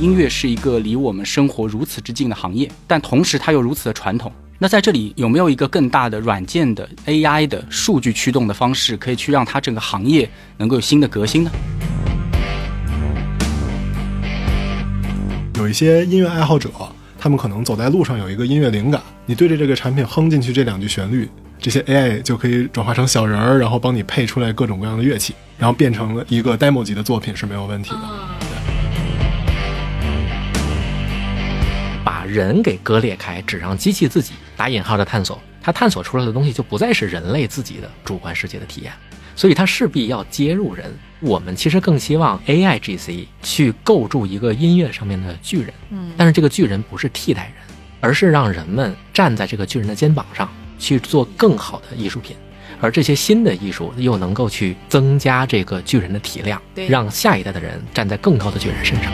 音乐是一个离我们生活如此之近的行业，但同时它又如此的传统。那在这里有没有一个更大的软件的 AI 的数据驱动的方式，可以去让它整个行业能够有新的革新呢？有一些音乐爱好者，他们可能走在路上有一个音乐灵感，你对着这个产品哼进去这两句旋律，这些 AI 就可以转化成小人儿，然后帮你配出来各种各样的乐器，然后变成了一个 demo 级的作品是没有问题的。人给割裂开，只让机器自己打引号的探索，它探索出来的东西就不再是人类自己的主观世界的体验，所以它势必要接入人。我们其实更希望 AI GC 去构筑一个音乐上面的巨人，嗯。但是这个巨人不是替代人，而是让人们站在这个巨人的肩膀上去做更好的艺术品，而这些新的艺术又能够去增加这个巨人的体量，让下一代的人站在更高的巨人身上。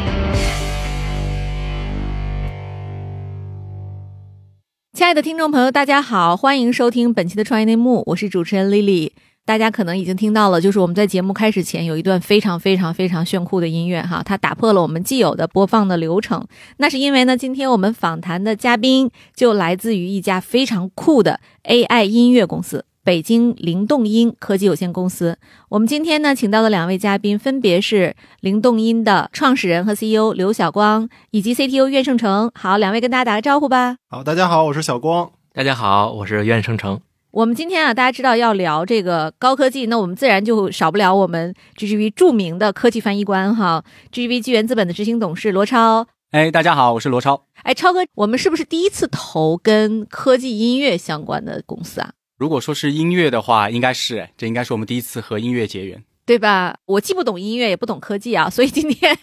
亲爱的听众朋友，大家好，欢迎收听本期的创业内幕，我是主持人 Lily。大家可能已经听到了，就是我们在节目开始前有一段非常非常非常炫酷的音乐哈，它打破了我们既有的播放的流程。那是因为呢，今天我们访谈的嘉宾就来自于一家非常酷的 AI 音乐公司——北京灵动音科技有限公司。我们今天呢，请到的两位嘉宾分别是灵动音的创始人和 CEO 刘晓光，以及 CTO 苑胜成。好，两位跟大家打个招呼吧。好，大家好，我是小光。大家好，我是苑胜成。我们今天啊，大家知道要聊这个高科技，那我们自然就少不了我们 GGV 著名的科技翻译官哈，GGV 纪元资本的执行董事罗超。哎，大家好，我是罗超。哎，超哥，我们是不是第一次投跟科技音乐相关的公司啊？如果说是音乐的话，应该是，这应该是我们第一次和音乐结缘。对吧？我既不懂音乐，也不懂科技啊，所以今天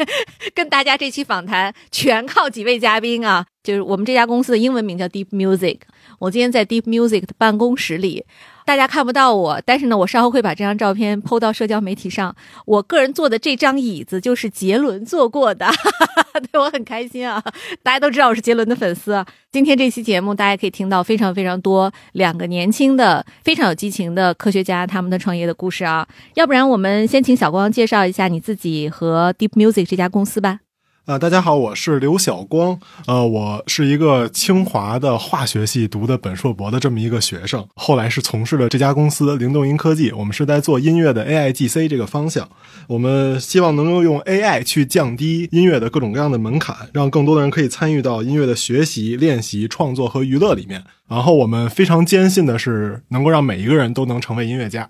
跟大家这期访谈全靠几位嘉宾啊。就是我们这家公司的英文名叫 Deep Music，我今天在 Deep Music 的办公室里，大家看不到我，但是呢，我稍后会把这张照片 PO 到社交媒体上。我个人坐的这张椅子就是杰伦坐过的，对我很开心啊！大家都知道我是杰伦的粉丝。今天这期节目，大家可以听到非常非常多两个年轻的、非常有激情的科学家他们的创业的故事啊。要不然，我们先请小光介绍一下你自己和 Deep Music 这家公司吧。啊、大家好，我是刘晓光。呃，我是一个清华的化学系读的本硕博的这么一个学生，后来是从事了这家公司灵动音科技。我们是在做音乐的 AI GC 这个方向。我们希望能够用 AI 去降低音乐的各种各样的门槛，让更多的人可以参与到音乐的学习、练习、创作和娱乐里面。然后我们非常坚信的是，能够让每一个人都能成为音乐家。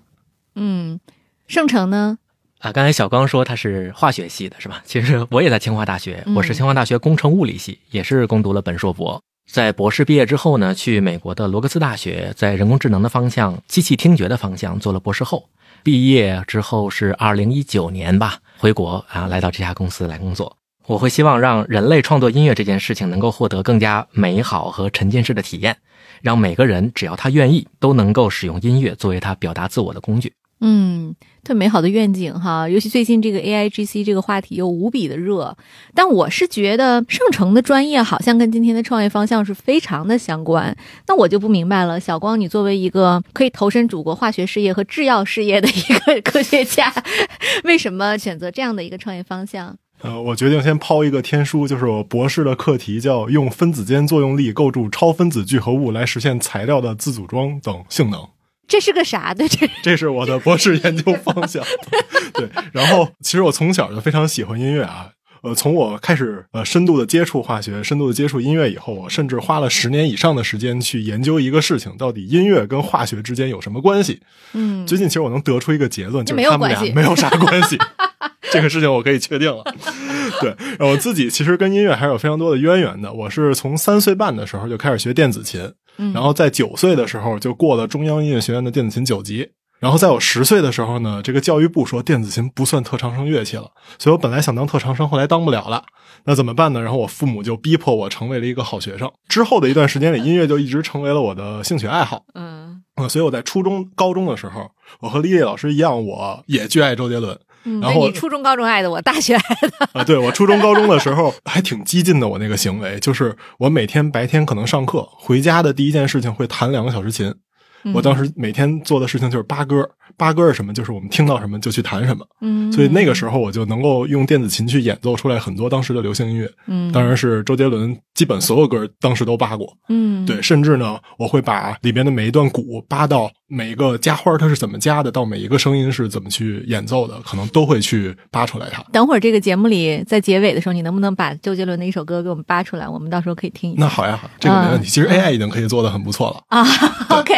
嗯，盛成呢？啊，刚才小刚说他是化学系的，是吧？其实我也在清华大学，嗯我是清华大学工程物理系，也是攻读了本硕博。在博士毕业之后呢，去美国的罗格斯大学，在人工智能的方向、机器听觉的方向做了博士后。毕业之后是二零一九年吧，回国啊，来到这家公司来工作。我会希望让人类创作音乐这件事情能够获得更加美好和沉浸式的体验，让每个人只要他愿意，都能够使用音乐作为他表达自我的工具。嗯，特美好的愿景哈，尤其最近这个 A I G C 这个话题又无比的热，但我是觉得盛成的专业好像跟今天的创业方向是非常的相关，那我就不明白了，小光，你作为一个可以投身祖国化学事业和制药事业的一个科学家，为什么选择这样的一个创业方向？呃，我决定先抛一个天书，就是我博士的课题叫用分子间作用力构筑超分子聚合物来实现材料的自组装等性能。这是个啥？的，这这是我的博士研究方向。对，然后其实我从小就非常喜欢音乐啊。呃，从我开始呃深度的接触化学、深度的接触音乐以后，我甚至花了十年以上的时间去研究一个事情，到底音乐跟化学之间有什么关系。嗯，最近其实我能得出一个结论，就是他们俩没有啥关系。这个事情我可以确定了。对，我自己其实跟音乐还是有非常多的渊源的。我是从三岁半的时候就开始学电子琴，嗯然后在九岁的时候就过了中央音乐学院的电子琴九级。然后在我十岁的时候呢，这个教育部说电子琴不算特长生乐器了，所以我本来想当特长生，后来当不了了。那怎么办呢？然后我父母就逼迫我成为了一个好学生。之后的一段时间里，音乐就一直成为了我的兴趣爱好。嗯嗯，所以我在初中、高中的时候，我和丽丽老师一样，我也巨爱周杰伦。嗯，然后你初中、高中爱的，我大学爱的，啊，对我初中、高中的时候还挺激进的，我那个行为就是我每天白天可能上课，回家的第一件事情会弹两个小时琴，我当时每天做的事情就是扒歌，扒歌是什么？就是我们听到什么就去弹什么。嗯，所以那个时候我就能够用电子琴去演奏出来很多当时的流行音乐。嗯，当然是周杰伦，基本所有歌当时都扒过。嗯，对，甚至呢，我会把里边的每一段鼓扒到每一个加花它是怎么加的，到每一个声音是怎么去演奏的，可能都会去扒出来它。等会儿这个节目里在结尾的时候，你能不能把周杰伦的一首歌给我们扒出来？我们到时候可以听一下。那好呀，好，这个没问题。嗯其实 AI 已经可以做的很不错了。啊，OK，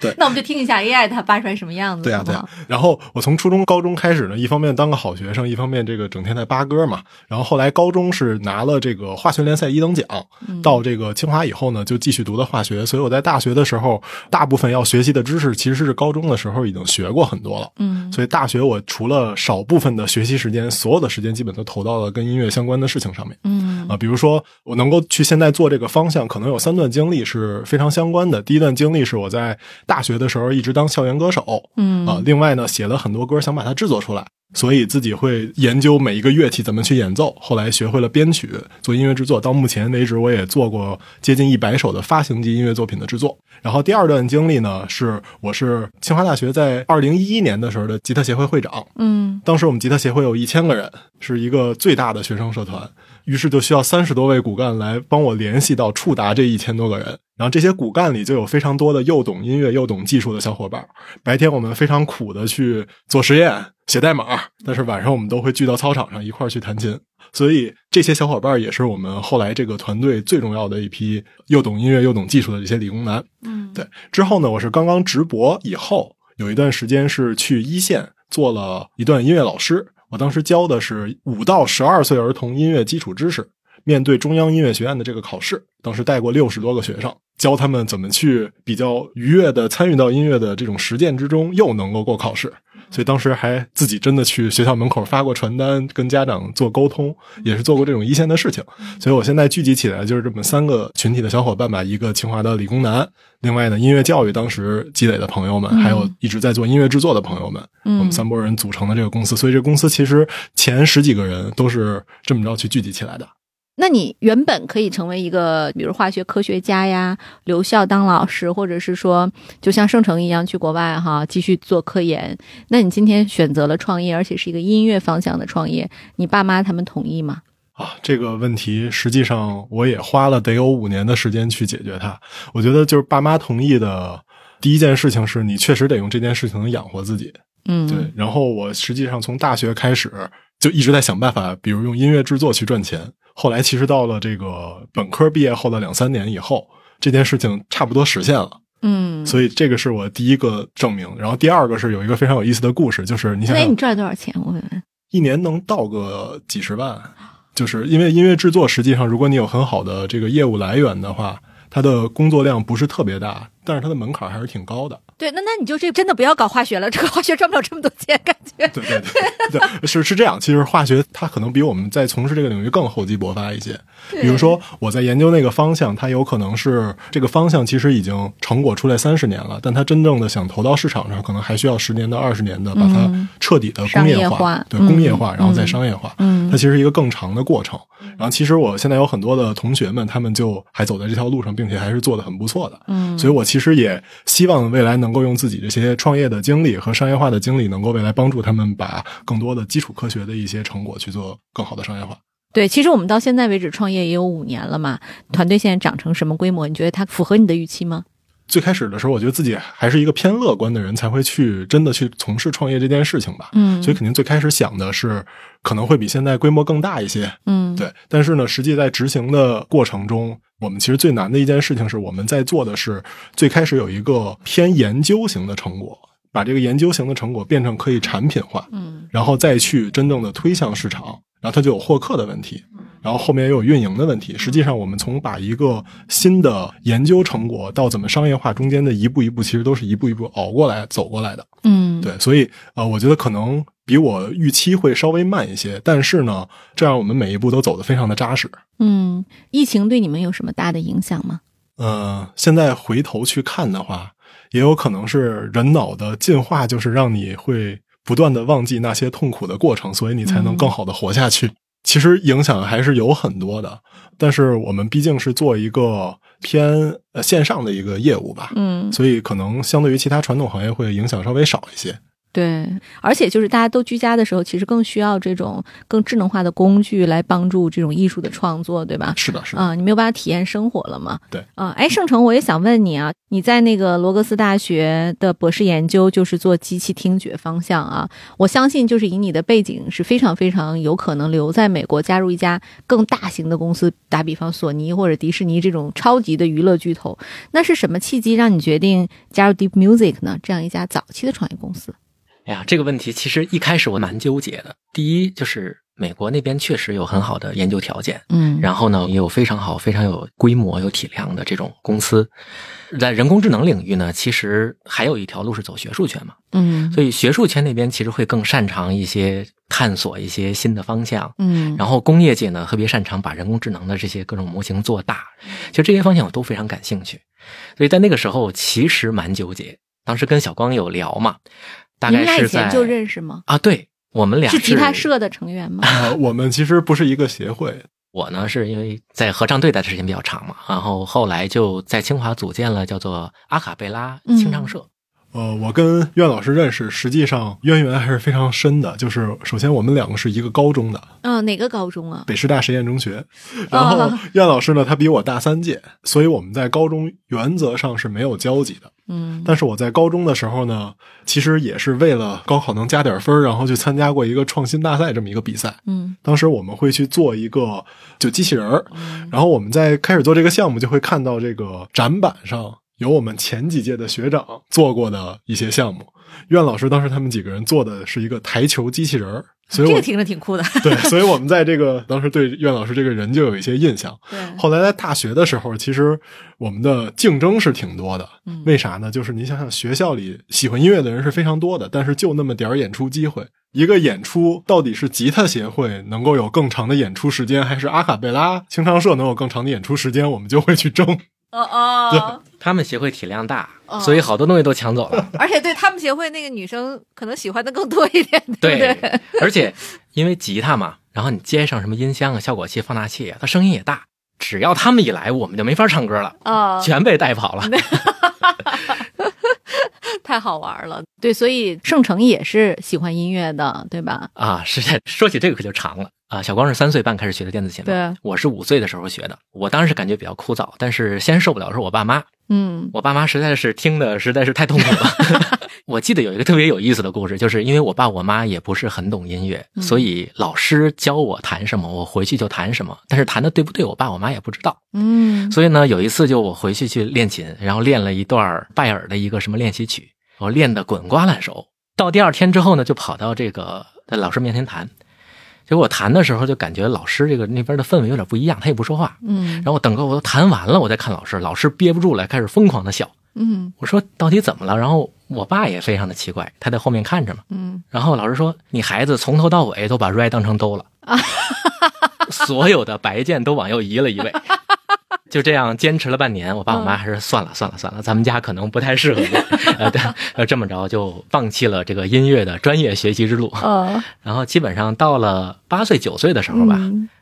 对 那我们就听一下 AI 它扒出来什么样子。对呀、对然后我从初中、高中开始呢，一方面当个好学生，一方面这个整天在扒歌嘛。然后后来高中是拿了这个化学联赛一等奖，嗯到这个清华以后呢，就继续读的化学。所以我在大学的时候，大部分要学习的知识其实是高中的时候已经学过很多了。嗯所以大学我除了少部分的学习时间，所有的时间基本都投到了跟音乐相关的事情上面。嗯啊，比如说我能够去现在做这个方向，可能有三段经历是非常相关的。第一段经历是我在大学的时候一直当校园歌手，嗯。啊，另外呢写了很多歌，想把它制作出来，所以自己会研究每一个乐器怎么去演奏。后来学会了编曲，做音乐制作。到目前为止，我也做过接近一百首的发行级音乐作品的制作。然后第二段经历呢，是我是清华大学在二零一一年的时候的吉他协会会长，嗯当时我们吉他协会有一千个人，是一个最大的学生社团，于是就需要三十多位骨干来帮我联系到触达这一千多个人。然后这些骨干里就有非常多的又懂音乐又懂技术的小伙伴。白天我们非常苦的去做实验、写代码，但是晚上我们都会聚到操场上一块儿去弹琴。所以这些小伙伴也是我们后来这个团队最重要的一批又懂音乐又懂技术的这些理工男。嗯对，之后呢，我是刚刚直博以后，有一段时间是去一线做了一段音乐老师。我当时教的是五到十二岁儿童音乐基础知识，面对中央音乐学院的这个考试，当时带过六十多个学生，教他们怎么去比较愉悦的参与到音乐的这种实践之中，又能够过考试。所以当时还自己真的去学校门口发过传单，跟家长做沟通，也是做过这种一线的事情。所以我现在聚集起来就是这么三个群体的小伙伴吧，一个清华的理工男，另外呢音乐教育当时积累的朋友们，还有一直在做音乐制作的朋友们，嗯我们三拨人组成的这个公司。所以这公司其实前十几个人都是这么着去聚集起来的。那你原本可以成为一个，比如化学科学家呀，留校当老师，或者是说，就像圣城一样去国外哈继续做科研。那你今天选择了创业，而且是一个音乐方向的创业，你爸妈他们同意吗？啊，这个问题实际上我也花了得有五年的时间去解决它。我觉得就是爸妈同意的第一件事情是你确实得用这件事情养活自己。嗯，对，然后我实际上从大学开始就一直在想办法，比如用音乐制作去赚钱。后来其实到了这个本科毕业后的两三年以后，这件事情差不多实现了。嗯，所以这个是我第一个证明。然后第二个是有一个非常有意思的故事，就是你想哎，想你，赚了多少钱？我问问。一年能到个几十万，就是因为音乐制作实际上，如果你有很好的这个业务来源的话，它的工作量不是特别大，但是它的门槛还是挺高的。对，那那你就这真的不要搞化学了，这个化学赚不了这么多钱，感觉。对对对对，是是这样。其实化学它可能比我们在从事这个领域更厚积薄发一些。比如说我在研究那个方向，它有可能是这个方向其实已经成果出来三十年了，但它真正的想投到市场上，可能还需要十年到二十年的把它彻底的工业化对嗯工业化，然后再商业化。嗯它其实是一个更长的过程。然后其实我现在有很多的同学们，他们就还走在这条路上，并且还是做的很不错的。嗯所以我其实也希望未来能能够用自己这些创业的经历和商业化的经历，能够未来帮助他们把更多的基础科学的一些成果去做更好的商业化。对，其实我们到现在为止创业也有五年了嘛，团队现在长成什么规模？你觉得它符合你的预期吗？最开始的时候，我觉得自己还是一个偏乐观的人，才会去真的去从事创业这件事情吧。嗯所以肯定最开始想的是可能会比现在规模更大一些，嗯，对。但是呢，实际在执行的过程中，我们其实最难的一件事情是我们在做的是最开始有一个偏研究型的成果，把这个研究型的成果变成可以产品化，嗯然后再去真正的推向市场，然后它就有获客的问题，然后后面也有运营的问题。实际上，我们从把一个新的研究成果到怎么商业化中间的一步一步，其实都是一步一步熬过来走过来的。嗯，对，所以呃，我觉得可能比我预期会稍微慢一些，但是呢，这样我们每一步都走得非常的扎实。嗯，疫情对你们有什么大的影响吗？呃，现在回头去看的话，也有可能是人脑的进化，就是让你会不断的忘记那些痛苦的过程，所以你才能更好的活下去。其实影响还是有很多的。但是我们毕竟是做一个偏呃线上的一个业务吧，嗯，所以可能相对于其他传统行业会影响稍微少一些。对，而且就是大家都居家的时候，其实更需要这种更智能化的工具来帮助这种艺术的创作，对吧？是的，是的。啊，你没有办法体验生活了嘛？对。啊，哎，盛成，我也想问你啊，你在那个罗格斯大学的博士研究就是做机器听觉方向啊，我相信就是以你的背景是非常非常有可能留在美国，加入一家更大型的公司，打比方索尼或者迪士尼这种超级的娱乐巨头。那是什么契机让你决定加入 Deep Music 呢？这样一家早期的创业公司？哎呀，这个问题其实一开始我蛮纠结的。第一，就是美国那边确实有很好的研究条件，嗯，然后呢，也有非常好、非常有规模、有体量的这种公司。在人工智能领域呢，其实还有一条路是走学术圈嘛，嗯，所以学术圈那边其实会更擅长一些探索一些新的方向，嗯，然后工业界呢特别擅长把人工智能的这些各种模型做大，其实这些方向我都非常感兴趣。所以在那个时候其实蛮纠结，当时跟小光有聊嘛。大概是在就认识吗？啊，对我们俩是吉他社的成员吗？啊，我们其实不是一个协会。我呢是因为在合唱队待的时间比较长嘛，然后后来就在清华组建了叫做阿卡贝拉清唱社。呃，我跟苑老师认识，实际上渊源还是非常深的。就是首先我们两个是一个高中的，嗯，哪个高中啊？北师大实验中学。然后苑老师呢，他比我大三届，所以我们在高中原则上是没有交集的。嗯，但是我在高中的时候呢，其实也是为了高考能加点分，然后去参加过一个创新大赛这么一个比赛。嗯，当时我们会去做一个就机器人儿，然后我们在开始做这个项目，就会看到这个展板上。有我们前几届的学长做过的一些项目，苑老师当时他们几个人做的是一个台球机器人儿所以这个听着挺酷的。对，所以我们在这个当时对苑老师这个人就有一些印象。对，后来在大学的时候，其实我们的竞争是挺多的。嗯，为啥呢？就是你想想，学校里喜欢音乐的人是非常多的，但是就那么点儿演出机会。一个演出到底是吉他协会能够有更长的演出时间，还是阿卡贝拉清唱社能有更长的演出时间，我们就会去争。哦哦，他们协会体量大，所以好多东西都抢走了。而且对他们协会那个女生可能喜欢的更多一点，对不对？而且因为吉他嘛，然后你接上什么音箱啊、效果器、放大器啊，它声音也大。只要他们一来，我们就没法唱歌了，哦，全被带跑了。太好玩了，对，所以盛成也是喜欢音乐的，对吧？啊，是在说起这个可就长了。啊，小光是三岁半开始学的电子琴，对，我是五岁的时候学的。我当时感觉比较枯燥，但是先受不了是我爸妈，嗯，我爸妈实在是听的实在是太痛苦了。我记得有一个特别有意思的故事，就是因为我爸我妈也不是很懂音乐，所以老师教我弹什么，我回去就弹什么，但是弹的对不对，我爸我妈也不知道。嗯，所以呢，有一次就我回去去练琴，然后练了一段拜耳的一个什么练习曲，我练的滚瓜烂熟。到第二天之后呢，就跑到这个在老师面前弹。结果我弹的时候就感觉老师这个那边的氛围有点不一样，他也不说话。嗯，然后我等个我都弹完了，我再看老师，老师憋不住了，开始疯狂的笑。嗯，我说到底怎么了？然后我爸也非常的奇怪，他在后面看着嘛。嗯，然后老师说：“你孩子从头到尾都把 re 当成哆了，所有的白键都往右移了一位。”就这样坚持了半年，我爸我妈还是算了算了算了，咱们家可能不太适合你，呃，呃，这么着就放弃了这个音乐的专业学习之路。哦，然后基本上到了八岁九岁的时候吧，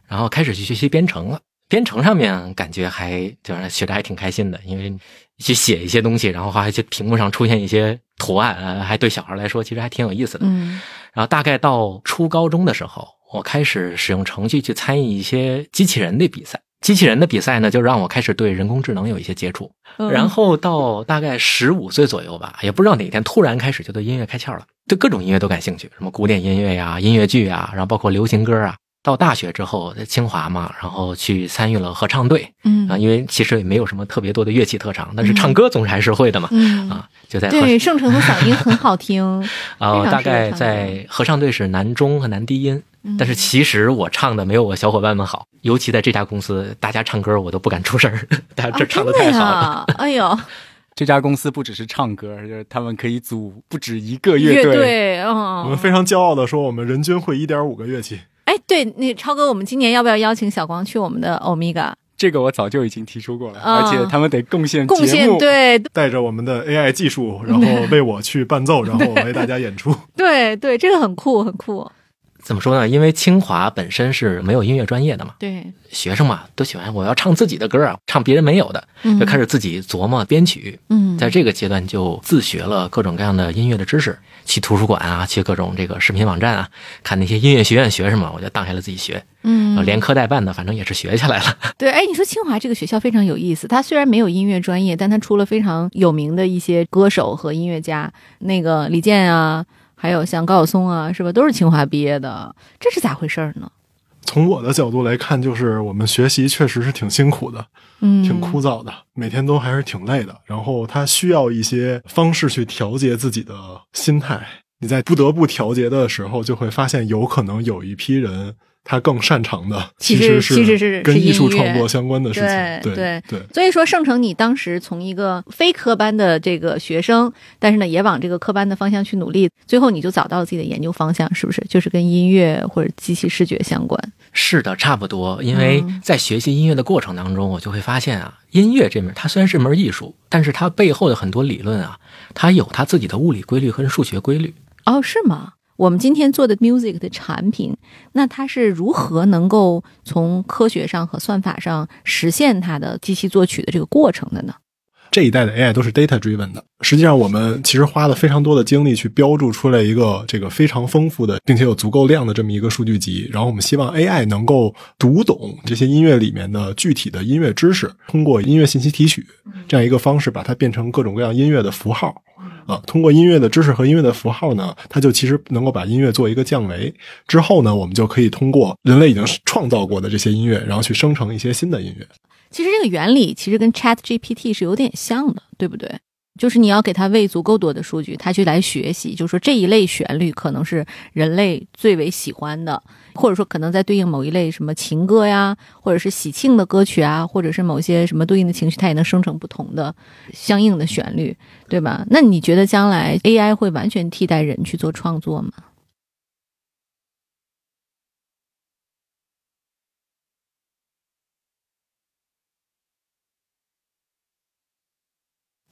然后开始去学习编程了。编程上面感觉还就是学的还挺开心的，因为去写一些东西，然后还去屏幕上出现一些图案，还对小孩来说其实还挺有意思的。嗯，然后大概到初高中的时候，我开始使用程序去参与一些机器人的比赛。机器人的比赛呢，就让我开始对人工智能有一些接触。然后到大概十五岁左右吧，也不知道哪天突然开始就对音乐开窍了，对各种音乐都感兴趣，什么古典音乐呀、音乐剧啊，然后包括流行歌啊。到大学之后，在清华嘛，然后去参与了合唱队。嗯啊，因为其实也没有什么特别多的乐器特长，但是唱歌总是还是会的嘛。嗯啊，就在对盛成的嗓音很好听。啊，大概在合唱队是男中和男低音。但是其实我唱的没有我小伙伴们好，尤其在这家公司，大家唱歌我都不敢出声儿，大家这唱的太好了。哎呦，这家公司不只是唱歌，就是他们可以组不止一个乐队。嗯，我们非常骄傲的说，我们人均会一点五个乐器。哎，对，那超哥，我们今年要不要邀请小光去我们的欧米伽？这个我早就已经提出过了，嗯、而且他们得贡献贡献对，带着我们的 AI 技术，然后 为我去伴奏，然后为大家演出。对对，这个很酷，很酷。怎么说呢？因为清华本身是没有音乐专业的嘛，对，学生嘛都喜欢我要唱自己的歌啊，唱别人没有的，嗯就开始自己琢磨编曲。嗯，在这个阶段就自学了各种各样的音乐的知识，去图书馆啊，去各种这个视频网站啊，看那些音乐学院学什么，我就当下来自己学，嗯连科带办的，反正也是学下来了。对，哎，你说清华这个学校非常有意思，它虽然没有音乐专业，但它出了非常有名的一些歌手和音乐家，那个李健啊，还有像高晓松啊，是吧，都是清华毕业的，这是咋回事儿呢？从我的角度来看，就是我们学习确实是挺辛苦的，嗯，挺枯燥的，每天都还是挺累的。然后他需要一些方式去调节自己的心态。你在不得不调节的时候，就会发现有可能有一批人他更擅长的其实是其实是跟艺术创作相关的事情。对对对所以说，盛成，你当时从一个非科班的这个学生，但是呢，也往这个科班的方向去努力，最后你就找到了自己的研究方向，是不是？就是跟音乐或者机器视觉相关。是的，差不多。因为嗯在学习音乐的过程当中，我就会发现啊，音乐这门它虽然是门艺术，但是它背后的很多理论啊，它有它自己的物理规律和数学规律。哦，是吗？我们今天做的 music 的产品，那它是如何能够从科学上和算法上实现它的机器作曲的这个过程的呢？这一代的 AI 都是 data driven 的。实际上，我们其实花了非常多的精力去标注出来一个这个非常丰富的，并且有足够量的这么一个数据集。然后，我们希望 AI 能够读懂这些音乐里面的具体的音乐知识，通过音乐信息提取这样一个方式，把它变成各种各样音乐的符号。啊，通过音乐的知识和音乐的符号呢，它就其实能够把音乐做一个降维。之后呢，我们就可以通过人类已经创造过的这些音乐，然后去生成一些新的音乐。其实这个原理其实跟 Chat GPT 是有点像的，对不对？就是你要给它喂足够多的数据，它去来学习，就是说这一类旋律可能是人类最为喜欢的，或者说可能在对应某一类什么情歌呀，或者是喜庆的歌曲啊，或者是某些什么对应的情绪，它也能生成不同的相应的旋律，对吧？那你觉得将来 AI 会完全替代人去做创作吗？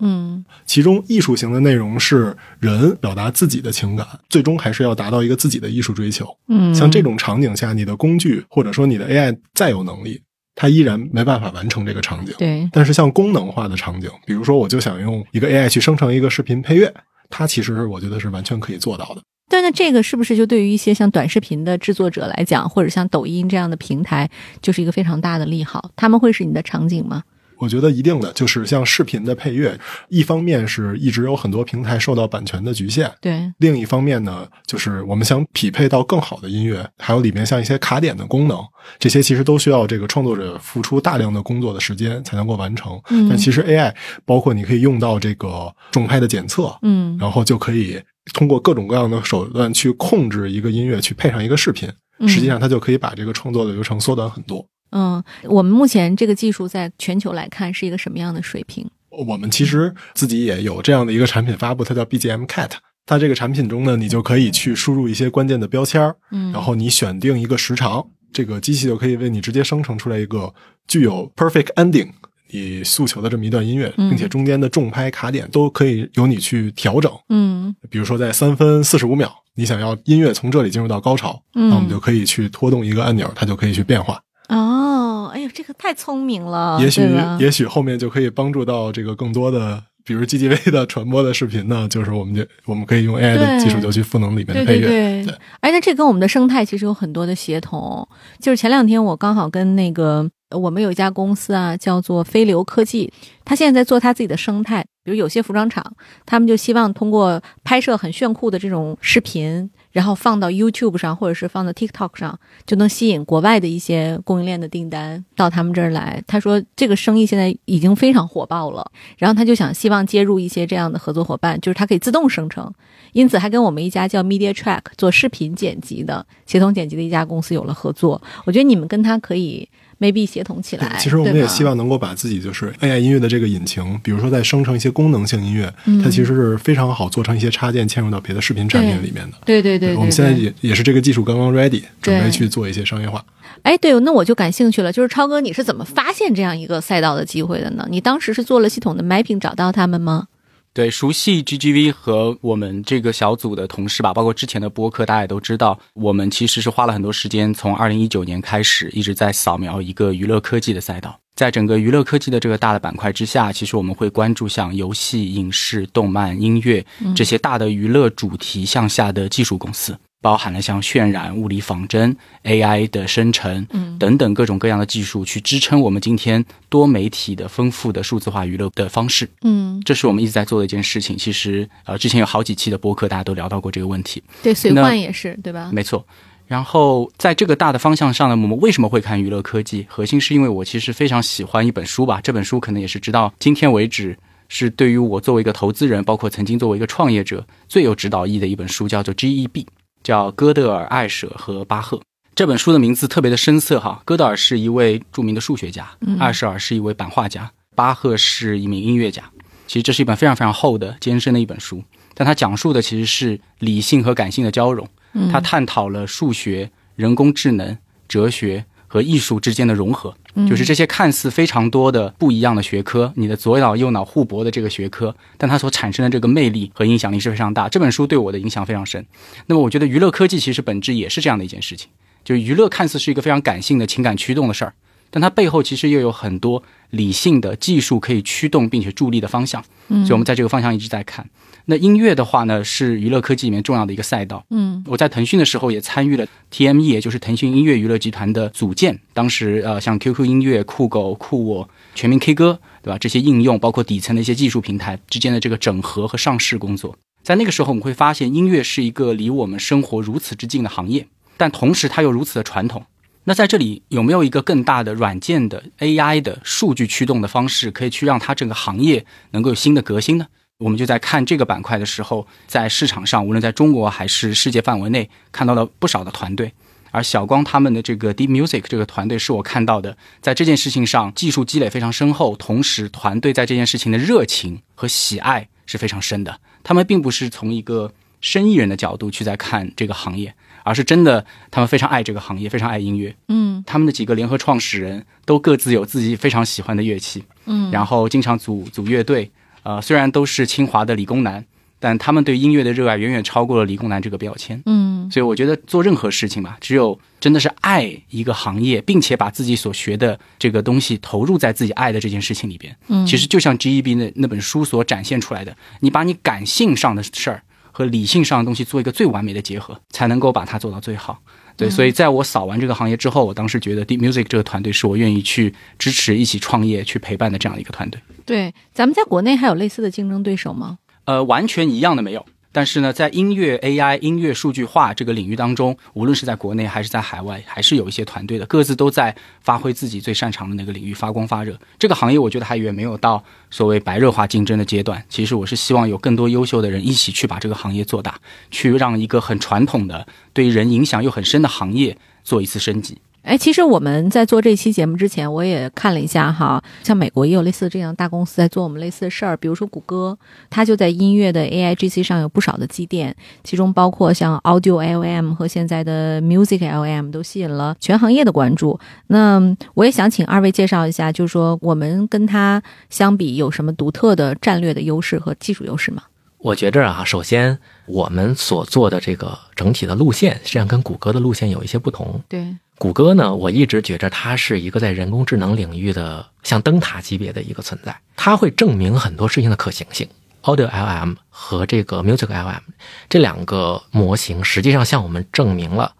嗯其中艺术型的内容是人表达自己的情感，最终还是要达到一个自己的艺术追求。嗯，像这种场景下，你的工具或者说你的 AI 再有能力，它依然没办法完成这个场景。对，但是像功能化的场景，比如说我就想用一个 AI 去生成一个视频配乐，它其实我觉得是完全可以做到的。对那这个是不是就对于一些像短视频的制作者来讲，或者像抖音这样的平台，就是一个非常大的利好？他们会是你的场景吗？我觉得一定的就是像视频的配乐，一方面是一直有很多平台受到版权的局限，对，另一方面呢，就是我们想匹配到更好的音乐，还有里面像一些卡点的功能，这些其实都需要这个创作者付出大量的工作的时间才能够完成。嗯但其实 AI 包括你可以用到这个重拍的检测，嗯然后就可以通过各种各样的手段去控制一个音乐，去配上一个视频。嗯实际上，它就可以把这个创作的流程缩短很多。嗯，我们目前这个技术在全球来看是一个什么样的水平？我们其实自己也有这样的一个产品发布，它叫 BGM Cat。它这个产品中呢，你就可以去输入一些关键的标签儿，嗯然后你选定一个时长，这个机器就可以为你直接生成出来一个具有 perfect ending 你诉求的这么一段音乐，嗯并且中间的重拍卡点都可以由你去调整。嗯比如说在三分四十五秒，你想要音乐从这里进入到高潮，嗯那我们就可以去拖动一个按钮，它就可以去变化。哦，哎呦，这个太聪明了，也许也许后面就可以帮助到这个更多的，比如 GGV 的传播的视频呢，就是我们就我们可以用 AI 的技术就去赋能里面的对配乐。对对对，而且这跟我们的生态其实有很多的协同。就是前两天我刚好跟那个呃我们有一家公司啊，叫做飞流科技，他现在在做他自己的生态。比如有些服装厂，他们就希望通过拍摄很炫酷的这种视频，然后放到 YouTube 上，或者是放到 TikTok 上，就能吸引国外的一些供应链的订单到他们这儿来。他说这个生意现在已经非常火爆了，然后他就想希望接入一些这样的合作伙伴，就是它可以自动生成。因此，还跟我们一家叫 Media Track 做视频剪辑的协同剪辑的一家公司有了合作。我觉得你们跟他可以 maybe 协同起来。其实我们也希望能够把自己就是 AI 音乐的这个引擎，比如说在生成一些功能性音乐，嗯它其实是非常好做成一些插件嵌入到别的视频产品里面的。对对对对我们现在也也是这个技术刚刚 ready，准备去做一些商业化。哎，对，那我就感兴趣了。就是超哥，你是怎么发现这样一个赛道的机会的呢？你当时是做了系统的 mapping 找到他们吗？对，熟悉 GGV 和我们这个小组的同事吧，包括之前的播客，大家也都知道，我们其实是花了很多时间，从二零一九年开始一直在扫描一个娱乐科技的赛道。在整个娱乐科技的这个大的板块之下，其实我们会关注像游戏、影视、动漫、音乐这些大的娱乐主题向下的技术公司。包含了像渲染、物理仿真、AI 的生成，嗯，等等各种各样的技术，去支撑我们今天多媒体的丰富的数字化娱乐的方式，嗯，这是我们一直在做的一件事情。其实，呃，之前有好几期的播客，大家都聊到过这个问题。对，随幻也是，对吧？没错。然后，在这个大的方向上呢，我们为什么会看娱乐科技？核心是因为我其实非常喜欢一本书吧。这本书可能也是直到今天为止，是对于我作为一个投资人，包括曾经作为一个创业者最有指导意义的一本书，叫做 GEB。叫哥德尔、艾舍和巴赫。这本书的名字特别的深色哈。哥德尔是一位著名的数学家，艾舍尔是一位版画家，巴赫是一名音乐家。其实这是一本非常非常厚的、艰深的一本书，但它讲述的其实是理性和感性的交融。它探讨了数学、人工智能、哲学。和艺术之间的融合，就是这些看似非常多的不一样的学科，你的左脑右脑互搏的这个学科，但它所产生的这个魅力和影响力是非常大。这本书对我的影响非常深。那么，我觉得娱乐科技其实本质也是这样的一件事情，就是娱乐看似是一个非常感性的情感驱动的事儿，但它背后其实又有很多理性的技术可以驱动并且助力的方向。所以我们在这个方向一直在看。那音乐的话呢，是娱乐科技里面重要的一个赛道。嗯，我在腾讯的时候也参与了 TME，也就是腾讯音乐娱乐集团的组建。当时呃，像 QQ 音乐、酷狗、酷我、全民 K 歌，对吧？这些应用包括底层的一些技术平台之间的这个整合和上市工作，在那个时候我们会发现，音乐是一个离我们生活如此之近的行业，但同时它又如此的传统。那在这里有没有一个更大的软件的 AI 的数据驱动的方式，可以去让它整个行业能够有新的革新呢？我们就在看这个板块的时候，在市场上，无论在中国还是世界范围内，看到了不少的团队。而小光他们的这个 Deep Music 这个团队是我看到的，在这件事情上技术积累非常深厚，同时团队在这件事情的热情和喜爱是非常深的。他们并不是从一个生意人的角度去在看这个行业，而是真的他们非常爱这个行业，非常爱音乐。嗯，他们的几个联合创始人都各自有自己非常喜欢的乐器。嗯，然后经常组组乐队。呃，虽然都是清华的理工男，但他们对音乐的热爱远远超过了理工男这个标签。嗯，所以我觉得做任何事情吧，只有真的是爱一个行业，并且把自己所学的这个东西投入在自己爱的这件事情里边。嗯，其实就像 GEB 那那本书所展现出来的，你把你感性上的事儿和理性上的东西做一个最完美的结合，才能够把它做到最好。对，所以在我扫完这个行业之后，我当时觉得 Deep Music 这个团队是我愿意去支持、一起创业、去陪伴的这样一个团队。对，咱们在国内还有类似的竞争对手吗？呃，完全一样的没有。但是呢，在音乐 AI、音乐数据化这个领域当中，无论是在国内还是在海外，还是有一些团队的，各自都在发挥自己最擅长的那个领域，发光发热。这个行业我觉得还远没有到所谓白热化竞争的阶段。其实我是希望有更多优秀的人一起去把这个行业做大，去让一个很传统的、对人影响又很深的行业做一次升级。哎，其实我们在做这期节目之前，我也看了一下哈，像美国也有类似这样大公司在做我们类似的事儿，比如说谷歌，它就在音乐的 AI GC 上有不少的积淀，其中包括像 Audio LM 和现在的 Music LM 都吸引了全行业的关注。那我也想请二位介绍一下，就是说我们跟它相比有什么独特的战略的优势和技术优势吗？我觉着啊，首先我们所做的这个整体的路线，实际上跟谷歌的路线有一些不同。对。谷歌呢，我一直觉着它是一个在人工智能领域的像灯塔级别的一个存在，它会证明很多事情的可行性。Audio LM 和这个 Music LM 这两个模型，实际上向我们证明了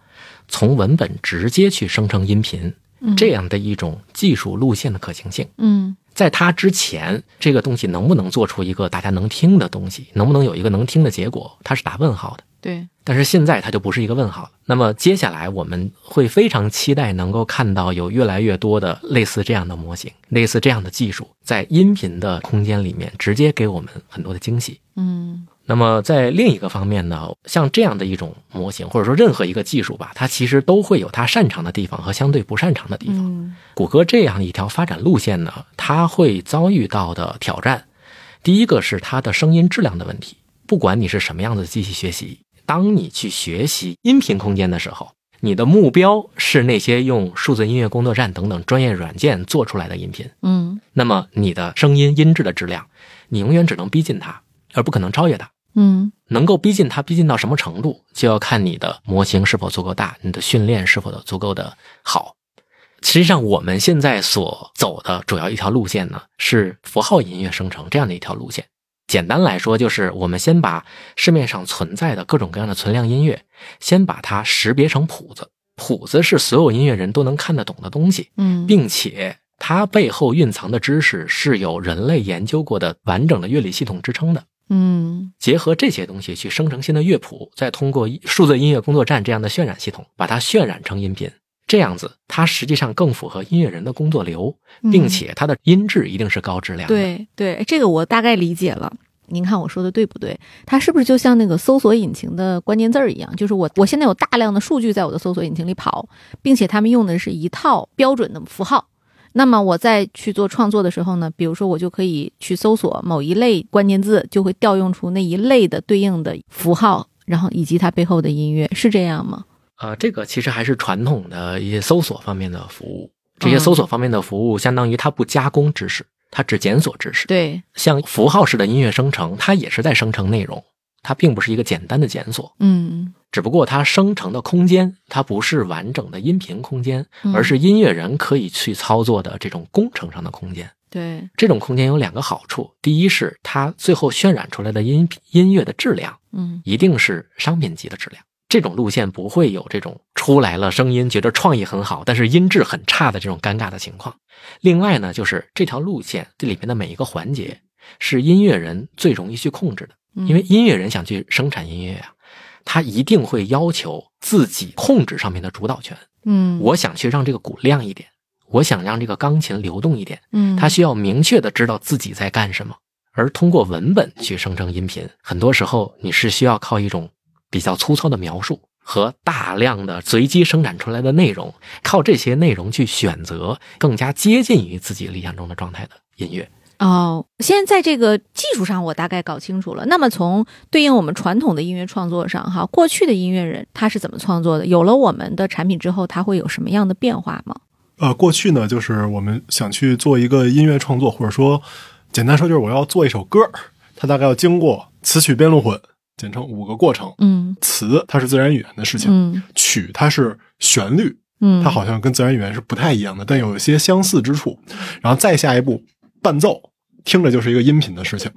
从文本直接去生成音频这样的一种技术路线的可行性。嗯，在它之前，这个东西能不能做出一个大家能听的东西，能不能有一个能听的结果，它是打问号的。对。但是现在它就不是一个问号了。那么接下来我们会非常期待能够看到有越来越多的类似这样的模型、类似这样的技术，在音频的空间里面直接给我们很多的惊喜。嗯。那么在另一个方面呢，像这样的一种模型，或者说任何一个技术吧，它其实都会有它擅长的地方和相对不擅长的地方。嗯。谷歌这样一条发展路线呢，它会遭遇到的挑战，第一个是它的声音质量的问题。不管你是什么样的机器学习。当你去学习音频空间的时候，你的目标是那些用数字音乐工作站等等专业软件做出来的音频。嗯，那么你的声音音质的质量，你永远只能逼近它。而不可能超越它。嗯能够逼近它，逼近到什么程度，就要看你的模型是否足够大，你的训练是否的足够的好。实际上，我们现在所走的主要一条路线呢，是符号音乐生成这样的一条路线。简单来说，就是我们先把市面上存在的各种各样的存量音乐，先把它识别成谱子。谱子是所有音乐人都能看得懂的东西，嗯，并且它背后蕴藏的知识是有人类研究过的完整的乐理系统支撑的。嗯结合这些东西去生成新的乐谱，再通过数字音乐工作站这样的渲染系统，把它渲染成音频。这样子，它实际上更符合音乐人的工作流，并且它的音质一定是高质量的。，对对，这个我大概理解了。您看我说的对不对？它是不是就像那个搜索引擎的关键字儿一样？就是我我现在有大量的数据在我的搜索引擎里跑，并且他们用的是一套标准的符号。那么我在去做创作的时候呢，比如说我就可以去搜索某一类关键字，就会调用出那一类的对应的符号，然后以及它背后的音乐，是这样吗？呃，这个其实还是传统的一些搜索方面的服务。这些搜索方面的服务，相当于它不加工知识，它只检索知识。对，像符号式的音乐生成，它也是在生成内容，它并不是一个简单的检索。嗯只不过它生成的空间，它不是完整的音频空间，嗯而是音乐人可以去操作的这种工程上的空间。对，这种空间有两个好处：第一是它最后渲染出来的音音乐的质量嗯一定是商品级的质量。这种路线不会有这种出来了声音觉得创意很好，但是音质很差的这种尴尬的情况。另外呢，就是这条路线这里面的每一个环节是音乐人最容易去控制的。嗯因为音乐人想去生产音乐啊，他一定会要求自己控制上面的主导权。嗯，我想去让这个鼓亮一点，我想让这个钢琴流动一点，嗯他需要明确的知道自己在干什么。而通过文本去生成音频，很多时候你是需要靠一种比较粗糙的描述和大量的随机生产出来的内容，靠这些内容去选择更加接近于自己理想中的状态的音乐。哦，现在在这个技术上我大概搞清楚了。那么从对应我们传统的音乐创作上，哈，过去的音乐人他是怎么创作的？有了我们的产品之后，他会有什么样的变化吗？呃，过去呢，就是我们想去做一个音乐创作，或者说简单说就是我要做一首歌，它大概要经过词曲编录混，简称五个过程。嗯词它是自然语言的事情，嗯曲它是旋律，嗯，它好像跟自然语言是不太一样的，但有一些相似之处。然后再下一步，伴奏听着就是一个音频的事情，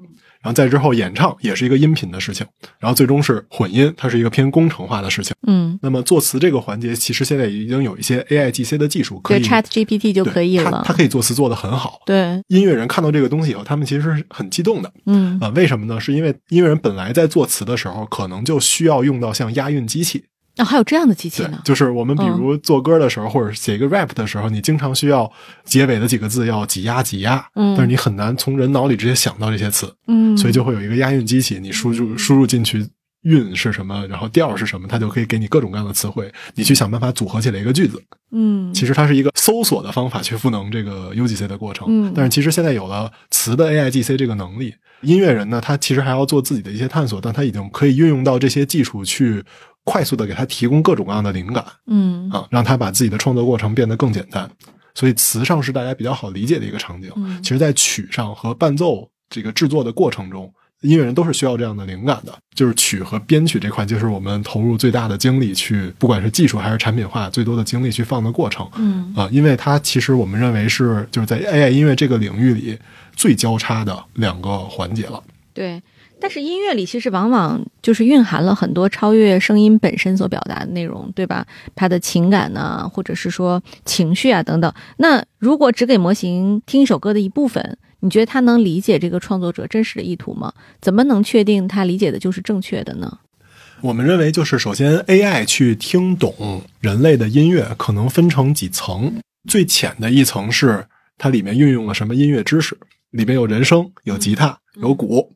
然后再之后演唱也是一个音频的事情，然后最终是混音，它是一个偏工程化的事情。嗯，那么作词这个环节，其实现在已经有一些 AI GC 的技术可对以，Chat GPT 就可以了。它它可以作词做得很好。对，音乐人看到这个东西以后，他们其实是很激动的嗯啊、为什么呢？是因为音乐人本来在作词的时候，可能就需要用到像押韵机器，啊，还有这样的机器呢，？就是我们比嗯如做歌的时候，或者写一个 rap 的时候，你经常需要结尾的几个字要挤压挤压，嗯但是你很难从人脑里直接想到这些词，嗯，所以就会有一个押韵机器，你输入输入进去韵是什么，然后调是什么，它就可以给你各种各样的词汇，你去想办法组合起来一个句子。嗯，其实它是一个搜索的方法去赋能这个 UGC 的过程。嗯但是其实现在有了词的 AIGC 这个能力，音乐人呢，他其实还要做自己的一些探索，但他已经可以运用到这些技术去快速的给他提供各种各样的灵感嗯啊，让他把自己的创作过程变得更简单。所以词上是大家比较好理解的一个场景。嗯其实，在曲上和伴奏这个制作的过程中，音乐人都是需要这样的灵感的。就是曲和编曲这块，就是我们投入最大的精力去，不管是技术还是产品化，最多的精力去放的过程。嗯啊，因为它其实我们认为是就是在 AI 音乐这个领域里最交叉的两个环节了。对。但是音乐里其实往往就是蕴含了很多超越声音本身所表达的内容，对吧？它的情感呢、或者是说情绪啊等等。那如果只给模型听一首歌的一部分，你觉得它能理解这个创作者真实的意图吗？怎么能确定他理解的就是正确的呢？我们认为，就是首先 AI 去听懂人类的音乐，可能分成几层。最浅的一层是它里面运用了什么音乐知识，里面有人声、有吉他、有鼓，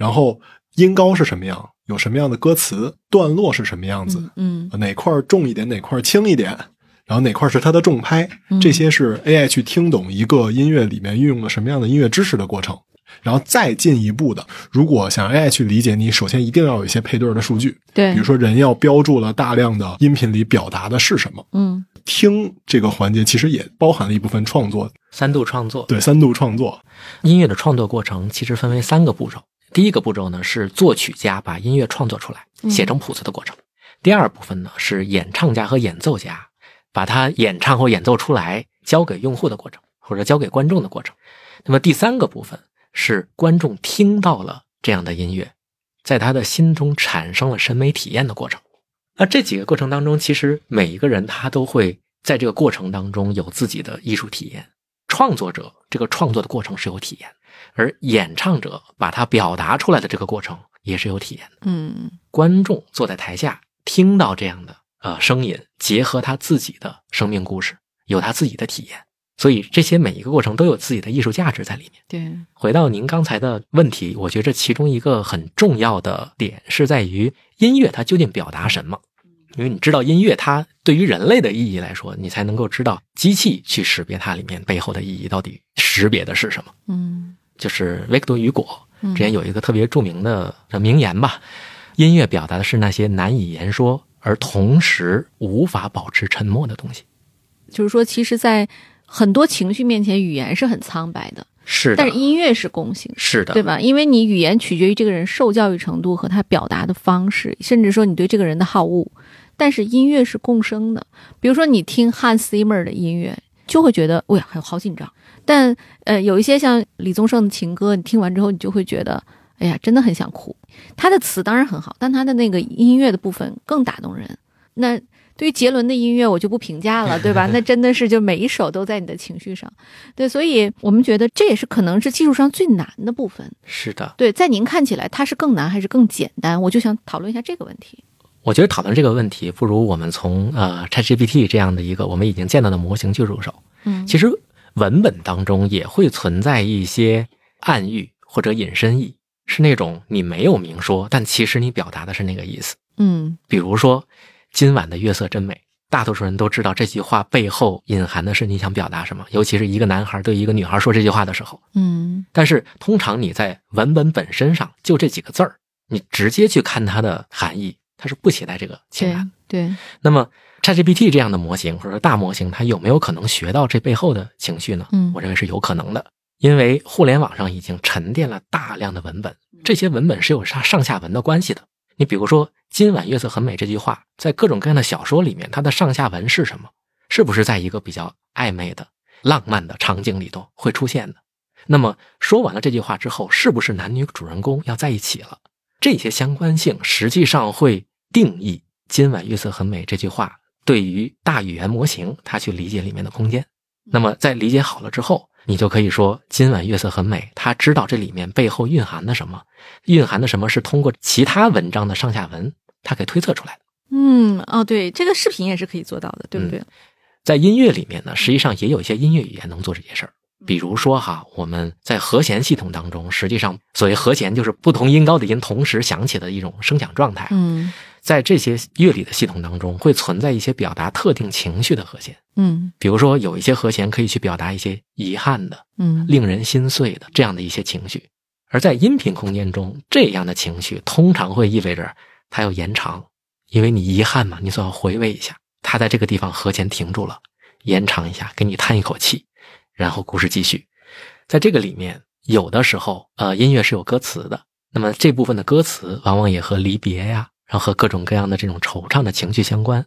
然后音高是什么样，有什么样的歌词，段落是什么样子，嗯哪块儿重一点，哪块儿轻一点，然后哪块儿是它的重拍，嗯。这些是 AI 去听懂一个音乐里面运用了什么样的音乐知识的过程。然后再进一步的，如果想 AI 去理解你，首先一定要有一些配对儿的数据，对。比如说人要标注了大量的音频里表达的是什么。嗯。听这个环节其实也包含了一部分创作，三度创作，对三度创作，音乐的创作过程其实分为三个步骤。第一个步骤呢是作曲家把音乐创作出来，写成谱子的过程。第二部分呢是演唱家和演奏家把它演唱或演奏出来，交给用户的过程，或者交给观众的过程。那么第三个部分是观众听到了这样的音乐，在他的心中产生了审美体验的过程。那这几个过程当中，其实每一个人他都会在这个过程当中有自己的艺术体验。创作者这个创作的过程是有体验，而演唱者把它表达出来的这个过程也是有体验的。嗯观众坐在台下听到这样的呃声音，结合他自己的生命故事，有他自己的体验，所以这些每一个过程都有自己的艺术价值在里面。对，回到您刚才的问题，我觉着其中一个很重要的点是在于音乐它究竟表达什么？因为你知道音乐它对于人类的意义来说，你才能够知道机器去识别它里面背后的意义到底识别的是什么。嗯就是维克多·雨果之前有一个特别著名的名言吧：音乐表达的是那些难以言说而同时无法保持沉默的东西。就是说，其实，在很多情绪面前，语言是很苍白的，是的，但是音乐是共性。是的，对吧？因为你语言取决于这个人受教育程度和他表达的方式，甚至说你对这个人的好恶。但是音乐是共生的，比如说你听 Hans Zimmer 的音乐，就会觉得，哎呀，好紧张。但呃，有一些像李宗盛的情歌，你听完之后，你就会觉得，哎呀，真的很想哭。他的词当然很好，但他的那个音乐的部分更打动人。那对于杰伦的音乐，我就不评价了，对吧？那真的是就每一首都在你的情绪上。对，所以我们觉得这也是可能是技术上最难的部分。是的。对，在您看起来，它是更难还是更简单？我就想讨论一下这个问题。我觉得讨论这个问题，不如我们从呃 ChatGPT 这样的一个我们已经见到的模型去入手。嗯，其实文本当中也会存在一些暗喻或者引申意，是那种你没有明说，但其实你表达的是那个意思。嗯，比如说今晚的月色真美，大多数人都知道这句话背后隐含的是你想表达什么，尤其是一个男孩对一个女孩说这句话的时候。嗯，但是通常你在文本本身上就这几个字儿，你直接去看它的含义。它是不携带这个情感。对，那么 ChatGPT 这样的模型或者说大模型，它有没有可能学到这背后的情绪呢？嗯，我认为是有可能的，因为互联网上已经沉淀了大量的文本，这些文本是有上上下文的关系的。你比如说“今晚月色很美”这句话，在各种各样的小说里面，它的上下文是什么？是不是在一个比较暧昧的、浪漫的场景里头会出现的？那么说完了这句话之后，是不是男女主人公要在一起了？这些相关性实际上会。定义“今晚月色很美”这句话对于大语言模型它去理解里面的空间，那么在理解好了之后，你就可以说“今晚月色很美”，他知道这里面背后蕴含的什么，蕴含的什么是通过其他文章的上下文，他给推测出来的。嗯，哦，对，这个视频也是可以做到的，对不对？在音乐里面呢，实际上也有一些音乐语言能做这些事儿。比如说哈，我们在和弦系统当中，实际上所谓和弦就是不同音高的音同时响起的一种声响状态。嗯。在这些乐理的系统当中，会存在一些表达特定情绪的和弦，嗯，比如说有一些和弦可以去表达一些遗憾的，嗯，令人心碎的这样的一些情绪，而在音频空间中，这样的情绪通常会意味着它要延长，因为你遗憾嘛，你总要回味一下，它在这个地方和弦停住了，延长一下，给你叹一口气，然后故事继续。在这个里面，有的时候，呃，音乐是有歌词的，那么这部分的歌词往往也和离别呀。然后和各种各样的这种惆怅的情绪相关。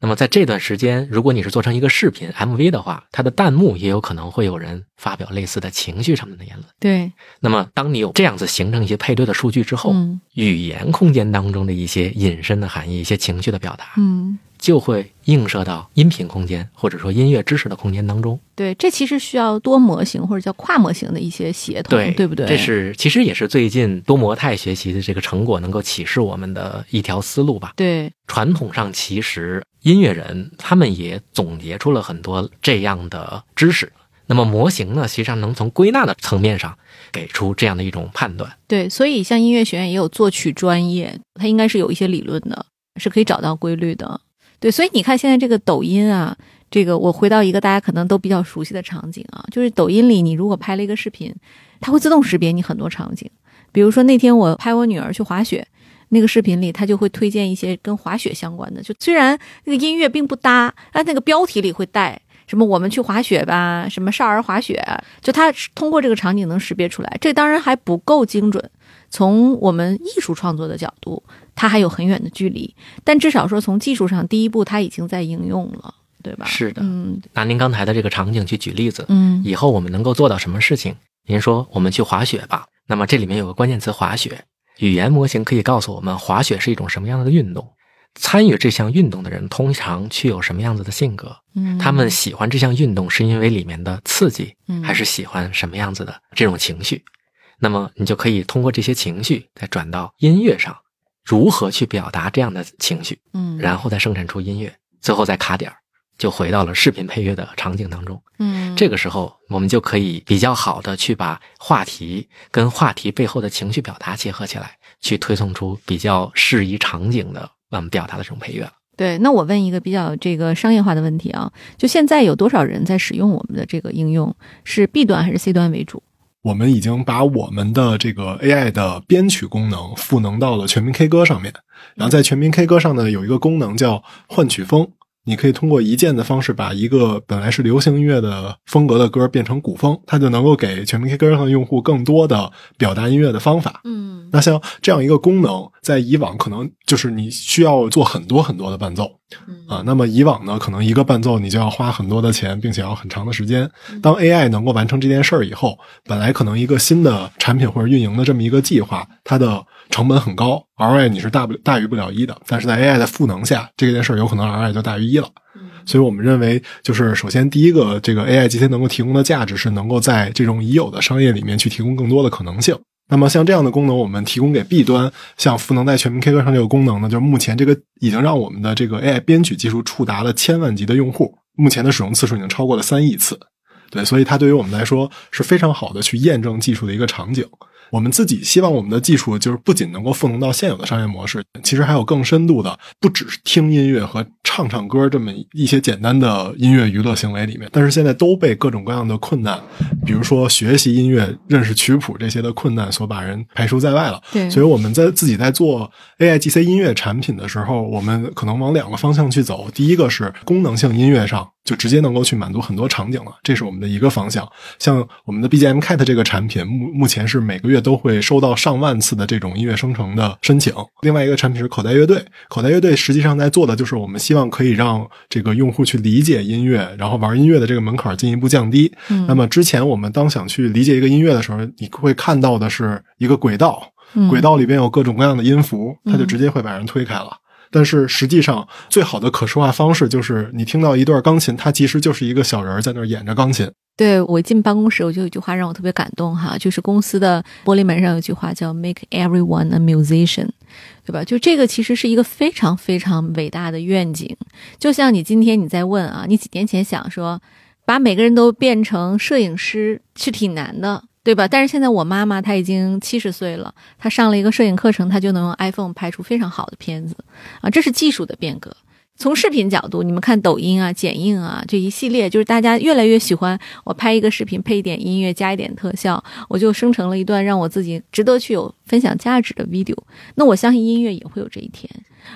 那么在这段时间，如果你是做成一个视频 MV 的话，它的弹幕也有可能会有人发表类似的情绪上面的言论。对。那么当你有这样子形成一些配对的数据之后，语言空间当中的一些隐身的含义、一些情绪的表达，嗯。就会映射到音频空间或者说音乐知识的空间当中。对，这其实需要多模型或者叫跨模型的一些协同，对不对？这是其实也是最近多模态学习的这个成果能够启示我们的一条思路吧。对，传统上其实音乐人他们也总结出了很多这样的知识，那么模型呢，实际上能从归纳的层面上给出这样的一种判断。对，所以像音乐学院也有作曲专业，它应该是有一些理论的，是可以找到规律的。对，所以你看现在这个抖音啊，这个我回到一个大家可能都比较熟悉的场景啊，就是抖音里你如果拍了一个视频，它会自动识别你很多场景。比如说那天我拍我女儿去滑雪，那个视频里它就会推荐一些跟滑雪相关的，就虽然那个音乐并不搭，但那个标题里会带什么我们去滑雪吧，什么少儿滑雪，就它通过这个场景能识别出来。这当然还不够精准。从我们艺术创作的角度，它还有很远的距离。但至少说，从技术上，第一步它已经在应用了，对吧？是的嗯拿您刚才的这个场景去举例子，嗯以后我们能够做到什么事情？您说我们去滑雪吧，那么这里面有个关键词滑雪，语言模型可以告诉我们滑雪是一种什么样的运动，参与这项运动的人通常具有什么样子的性格，嗯，他们喜欢这项运动是因为里面的刺激，嗯还是喜欢什么样子的这种情绪？那么你就可以通过这些情绪再转到音乐上，如何去表达这样的情绪，嗯，然后再生产出音乐，最后再卡点儿，就回到了视频配乐的场景当中。嗯这个时候，我们就可以比较好的去把话题跟话题背后的情绪表达结合起来，去推送出比较适宜场景的嗯表达的这种配乐了。对，那我问一个比较这个商业化的问题啊，就现在有多少人在使用我们的这个应用？是 B 端还是 C 端为主？我们已经把我们的这个 AI 的编曲功能赋能到了全民 K 歌上面，然后在全民 K 歌上呢有一个功能叫换曲风，你可以通过一键的方式把一个本来是流行音乐的风格的歌变成古风，它就能够给全民 K 歌上的用户更多的表达音乐的方法。嗯那像这样一个功能，在以往可能就是你需要做很多很多的伴奏啊。那么以往呢，可能一个伴奏你就要花很多的钱，并且要很长的时间。当 AI 能够完成这件事儿以后，本来可能一个新的产品或者运营的这么一个计划，它的成本很高，ROI 你是大不大于不了一的。但是在 AI 的赋能下，这件事儿有可能 ROI 就大于一了。所以我们认为，就是首先第一个，这个 AI 今天能够提供的价值是能够在这种已有的商业里面去提供更多的可能性。那么像这样的功能，我们提供给 B 端，像赋能在全民 K 歌上这个功能呢，就是目前这个已经让我们的这个 AI 编曲技术触达了千万级的用户，目前的使用次数已经超过了三亿次。对，所以它对于我们来说是非常好的去验证技术的一个场景。我们自己希望我们的技术就是不仅能够赋能到现有的商业模式，其实还有更深度的，不只是听音乐和唱唱歌这么一些简单的音乐娱乐行为里面。但是现在都被各种各样的困难，比如说学习音乐、认识曲谱这些的困难所把人排除在外了。对所以我们在自己在做 AI GC 音乐产品的时候，我们可能往两个方向去走。第一个是功能性音乐上，就直接能够去满足很多场景了，这是我们的一个方向。像我们的 BGM Cat 这个产品，目目前是每个月都会收到上万次的这种音乐生成的申请。另外一个产品是口袋乐队，口袋乐队实际上在做的就是我们希望可以让这个用户去理解音乐，然后玩音乐的这个门槛进一步降低。嗯那么之前我们当想去理解一个音乐的时候，你会看到的是一个轨道，嗯轨道里边有各种各样的音符，它就直接会把人推开了。但是实际上，最好的可视化方式就是你听到一段钢琴，它其实就是一个小人在那儿演着钢琴。对我进办公室，我就有一句话让我特别感动哈，就是公司的玻璃门上有句话叫 “Make everyone a musician”，对吧？就这个其实是一个非常非常伟大的愿景。就像你今天你在问啊，你几年前想说把每个人都变成摄影师是挺难的，对吧？但是现在我妈妈她已经七十岁了，她上了一个摄影课程，她就能用 iPhone 拍出非常好的片子啊，这是技术的变革。从视频角度，你们看抖音啊、剪映啊这一系列，就是大家越来越喜欢我拍一个视频，配一点音乐，加一点特效，我就生成了一段让我自己值得去有分享价值的 video。那我相信音乐也会有这一天，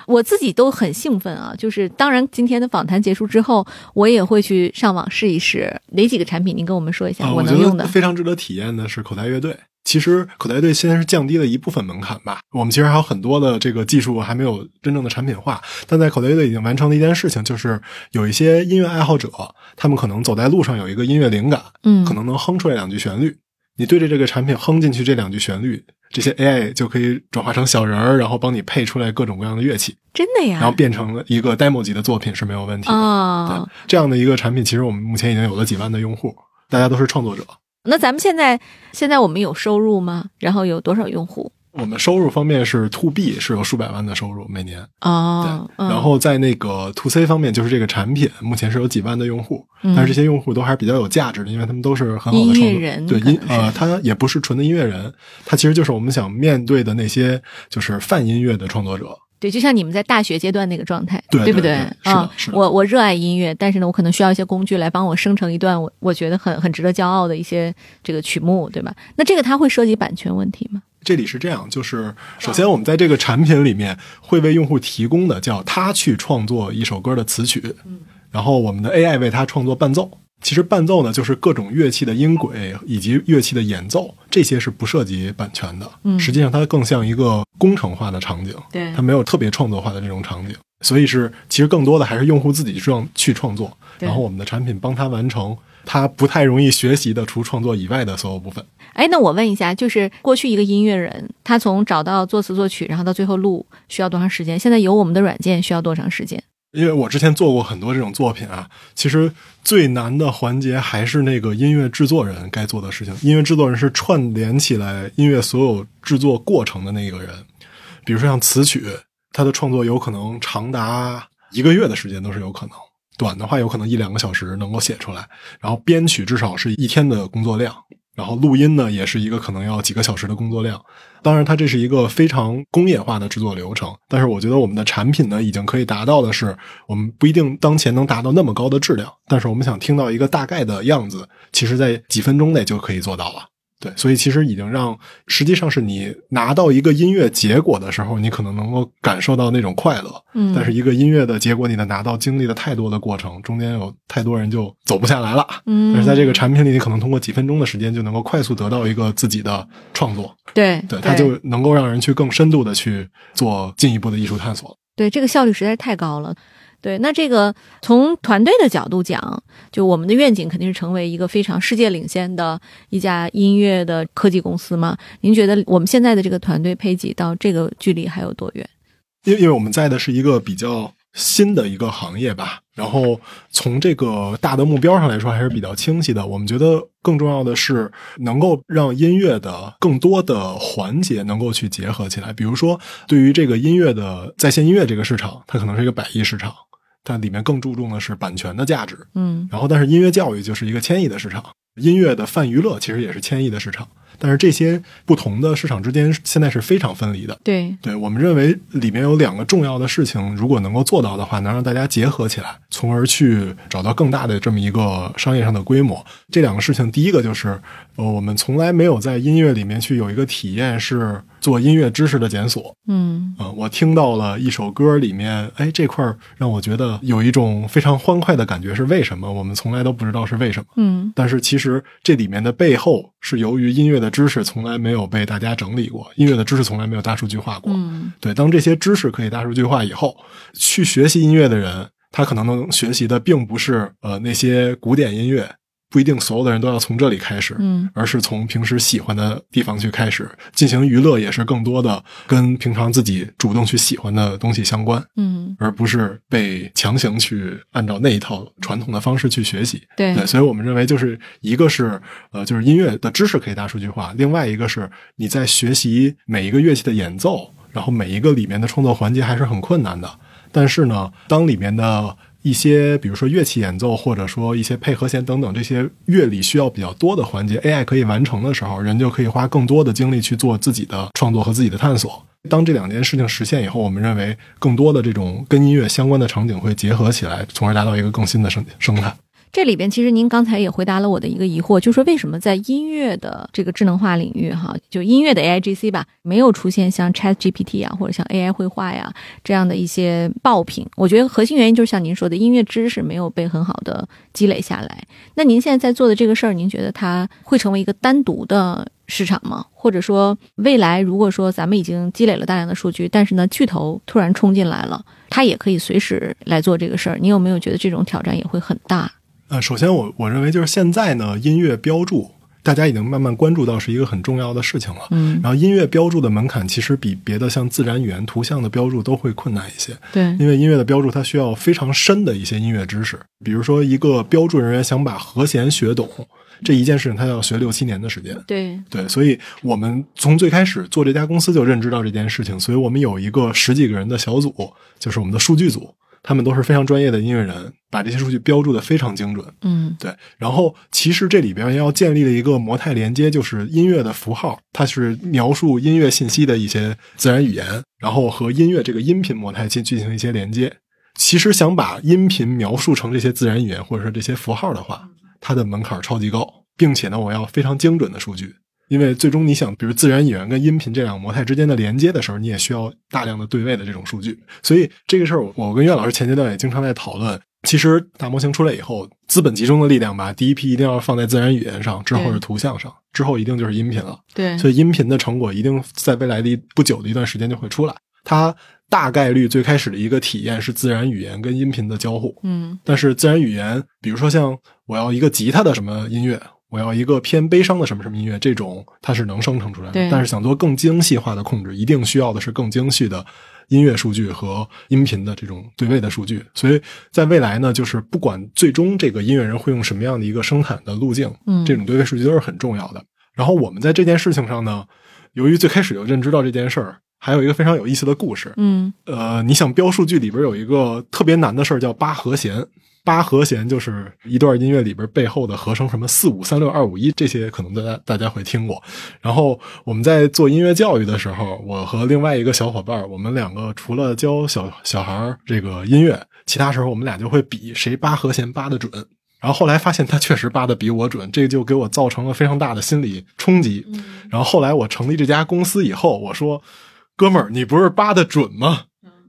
我自己都很兴奋啊！就是当然，今天的访谈结束之后，我也会去上网试一试哪几个产品，您跟我们说一下、啊，我能用的得。非常值得体验的是口袋乐队。其实口袋乐队现在是降低了一部分门槛吧。我们其实还有很多的这个技术还没有真正的产品化，但在口袋乐队已经完成了一件事情，就是有一些音乐爱好者，他们可能走在路上有一个音乐灵感，嗯可能能哼出来两句旋律。你对着这个产品哼进去这两句旋律，这些 AI 就可以转化成小人儿，然后帮你配出来各种各样的乐器，真的呀？然后变成了一个 demo 级的作品是没有问题的。哦对，这样的一个产品，其实我们目前已经有了几万的用户，大家都是创作者。那咱们现在现在我们有收入吗？然后有多少用户？我们收入方面是 to B 是有数百万的收入每年，哦，对。嗯然后在那个 to C 方面，就是这个产品目前是有几万的用户，嗯但是这些用户都还是比较有价值的，因为他们都是很好的音乐创作对人可能是音呃，他也不是纯的音乐人，他其实就是我们想面对的那些就是泛音乐的创作者。对，就像你们在大学阶段那个状态，对？对对对啊我我热爱音乐，但是呢，我可能需要一些工具来帮我生成一段我我觉得很很值得骄傲的一些这个曲目，对吧？那这个它会涉及版权问题吗？这里是这样，就是首先我们在这个产品里面会为用户提供的叫他去创作一首歌的词曲，然后我们的 AI 为他创作伴奏。其实伴奏呢，就是各种乐器的音轨以及乐器的演奏，这些是不涉及版权的。嗯实际上它更像一个工程化的场景，对它没有特别创作化的这种场景，所以是其实更多的还是用户自己创去创作，然后我们的产品帮他完成他不太容易学习的除创作以外的所有部分。哎，那我问一下，就是过去一个音乐人，他从找到作词作曲，然后到最后录，需要多长时间？现在有我们的软件，需要多长时间？因为我之前做过很多这种作品啊，其实最难的环节还是那个音乐制作人该做的事情。音乐制作人是串联起来音乐所有制作过程的那个人。比如说像词曲，他的创作有可能长达一个月的时间都是有可能，短的话有可能一两个小时能够写出来。然后编曲至少是一天的工作量，然后录音呢也是一个可能要几个小时的工作量。当然，它这是一个非常工业化的制作流程，但是我觉得我们的产品呢，已经可以达到的是，我们不一定当前能达到那么高的质量，但是我们想听到一个大概的样子，其实在几分钟内就可以做到了。对，所以其实已经让，实际上是你拿到一个音乐结果的时候，你可能能够感受到那种快乐，嗯但是一个音乐的结果，你的拿到经历了太多的过程，中间有太多人就走不下来了。嗯但是在这个产品里，你可能通过几分钟的时间就能够快速得到一个自己的创作，对对，它就能够让人去更深度的去做进一步的艺术探索。对这个效率实在是太高了。对，那这个从团队的角度讲，就我们的愿景肯定是成为一个非常世界领先的一家音乐的科技公司嘛。您觉得我们现在的这个团队配给到这个距离还有多远？因因为我们在的是一个比较新的一个行业吧，然后从这个大的目标上来说还是比较清晰的。我们觉得更重要的是能够让音乐的更多的环节能够去结合起来。比如说，对于这个音乐的在线音乐这个市场，它可能是一个百亿市场，但里面更注重的是版权的价值。嗯然后，但是音乐教育就是一个千亿的市场，音乐的泛娱乐其实也是千亿的市场。但是这些不同的市场之间现在是非常分离的。对，对我们认为里面有两个重要的事情，如果能够做到的话，能让大家结合起来，从而去找到更大的这么一个商业上的规模。这两个事情，第一个就是，呃，我们从来没有在音乐里面去有一个体验是做音乐知识的检索。嗯啊、我听到了一首歌里面，哎，这块儿让我觉得有一种非常欢快的感觉，是为什么？我们从来都不知道是为什么。嗯但是其实这里面的背后是由于音乐的知识从来没有被大家整理过，音乐的知识从来没有大数据化过。嗯对，当这些知识可以大数据化以后，去学习音乐的人，他可能能学习的并不是呃那些古典音乐，不一定所有的人都要从这里开始，嗯而是从平时喜欢的地方去开始进行娱乐，也是更多的跟平常自己主动去喜欢的东西相关，嗯，而不是被强行去按照那一套传统的方式去学习。对对，所以我们认为就是一个是呃，就是音乐的知识可以大数据化，另外一个是你在学习每一个乐器的演奏，然后每一个里面的创作环节还是很困难的。但是呢，当里面的一些，比如说乐器演奏，或者说一些配和弦等等这些乐理需要比较多的环节，AI 可以完成的时候，人就可以花更多的精力去做自己的创作和自己的探索。当这两件事情实现以后，我们认为更多的这种跟音乐相关的场景会结合起来，从而达到一个更新的生生态。这里边其实您刚才也回答了我的一个疑惑，就是说为什么在音乐的这个智能化领域，哈，就音乐的 AIGC 吧，没有出现像 Chat GPT 啊，或者像 AI 绘画呀这样的一些爆品？我觉得核心原因就是像您说的，音乐知识没有被很好的积累下来。那您现在在做的这个事儿，您觉得它会成为一个单独的市场吗？或者说，未来如果说咱们已经积累了大量的数据，但是呢，巨头突然冲进来了，它也可以随时来做这个事儿，你有没有觉得这种挑战也会很大？呃，首先我我认为就是现在呢，音乐标注大家已经慢慢关注到是一个很重要的事情了。嗯，然后音乐标注的门槛其实比别的像自然语言、图像的标注都会困难一些，对，因为音乐的标注它需要非常深的一些音乐知识，比如说一个标注人员想把和弦学懂这一件事情，他要学六七年的时间。对，对，所以我们从最开始做这家公司就认知到这件事情，所以我们有一个十几个人的小组，就是我们的数据组，他们都是非常专业的音乐人，把这些数据标注的非常精准。嗯对，然后其实这里边要建立了一个模态连接，就是音乐的符号，它是描述音乐信息的一些自然语言，然后和音乐这个音频模态进进行一些连接。其实想把音频描述成这些自然语言或者说这些符号的话，它的门槛超级高，并且呢，我要非常精准的数据。因为最终你想，比如自然语言跟音频这两个模态之间的连接的时候，你也需要大量的对位的这种数据。所以这个事儿，我跟岳老师前阶段也经常在讨论。其实大模型出来以后，资本集中的力量吧，第一批一定要放在自然语言上，之后是图像上，之后一定就是音频了。对所以音频的成果一定在未来的不久的一段时间就会出来。它大概率最开始的一个体验是自然语言跟音频的交互，嗯但是自然语言，比如说像我要一个吉他的什么音乐，我要一个偏悲伤的什么什么音乐，这种它是能生成出来的对。但是想做更精细化的控制，一定需要的是更精细的音乐数据和音频的这种对位的数据。所以在未来呢，就是不管最终这个音乐人会用什么样的一个生产的路径，嗯这种对位数据都是很重要的。然后我们在这件事情上呢，由于最开始就认知到这件事儿，还有一个非常有意思的故事。嗯呃，你想标数据里边有一个特别难的事儿叫八和弦。八和弦就是一段音乐里边背后的和声，什么四五三六二五一这些，可能大家大家会听过。然后我们在做音乐教育的时候，我和另外一个小伙伴，我们两个除了教小小孩儿这个音乐，其他时候我们俩就会比谁扒和弦扒的准。然后后来发现他确实扒的比我准，这就给我造成了非常大的心理冲击。然后后来我成立这家公司以后，我说：“哥们儿，你不是扒的准吗？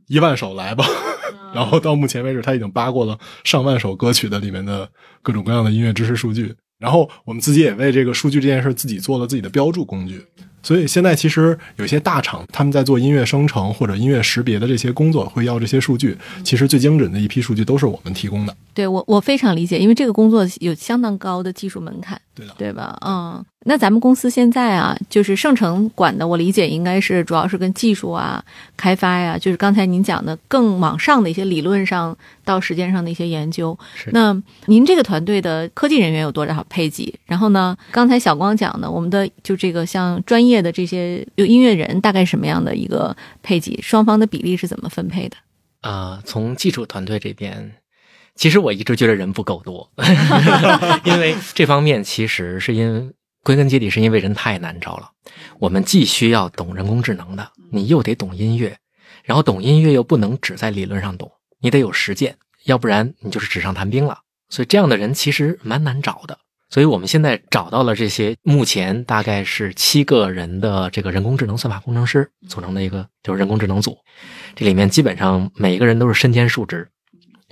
一万首来吧。” 然后到目前为止，他已经扒过了上万首歌曲的里面的各种各样的音乐知识数据。然后我们自己也为这个数据这件事自己做了自己的标注工具。所以现在其实有些大厂他们在做音乐生成或者音乐识别的这些工作，会要这些数据。其实最精准的一批数据都是我们提供的。对我我非常理解，因为这个工作有相当高的技术门槛，对的，对吧？嗯，那咱们公司现在啊，就是盛成管的，我理解应该是主要是跟技术啊、开发呀、就是刚才您讲的更往上的一些理论上到实践上的一些研究。是那您这个团队的科技人员有多少配给？然后呢，刚才小光讲的，我们的就这个像专业的这些有音乐人，大概什么样的一个配给？双方的比例是怎么分配的？呃，从技术团队这边，其实我一直觉得人不够多，因为这方面其实是因归根结底是因为人太难招了。我们既需要懂人工智能的，你又得懂音乐，然后懂音乐又不能只在理论上懂，你得有实践，要不然你就是纸上谈兵了。所以这样的人其实蛮难找的。所以我们现在找到了这些，目前大概是七个人的这个人工智能算法工程师组成的一个就是人工智能组。这里面基本上每一个人都是身兼数职，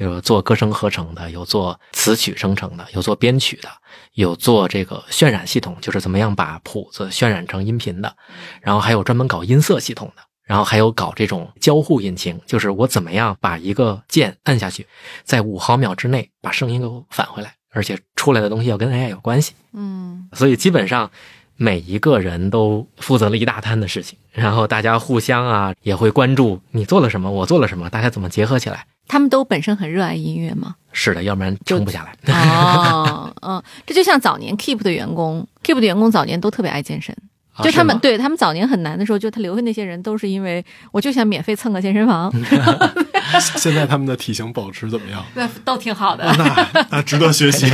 有做歌声合成的，有做词曲生成的，有做编曲的，有做这个渲染系统，就是怎么样把谱子渲染成音频的，然后还有专门搞音色系统的，然后还有搞这种交互引擎，就是我怎么样把一个键按下去，在五毫秒之内把声音给我返回来，而且出来的东西要跟 AI 有关系。嗯所以基本上每一个人都负责了一大摊的事情，然后大家互相啊也会关注你做了什么，我做了什么，大家怎么结合起来。他们都本身很热爱音乐吗？是的，要不然撑不下来。哦，嗯，这就像早年 Keep 的员工，Keep 的员工早年都特别爱健身，啊就他们对他们早年很难的时候，就他留下那些人都是因为我就想免费蹭个健身房，现在他们的体型保持怎么样？那都挺好的。那那值得学习。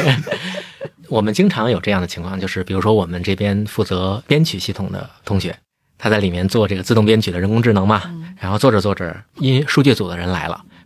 我们经常有这样的情况，就是比如说我们这边负责编曲系统的同学，他在里面做这个自动编曲的人工智能嘛，然后做着做着，音数据组的人来了，说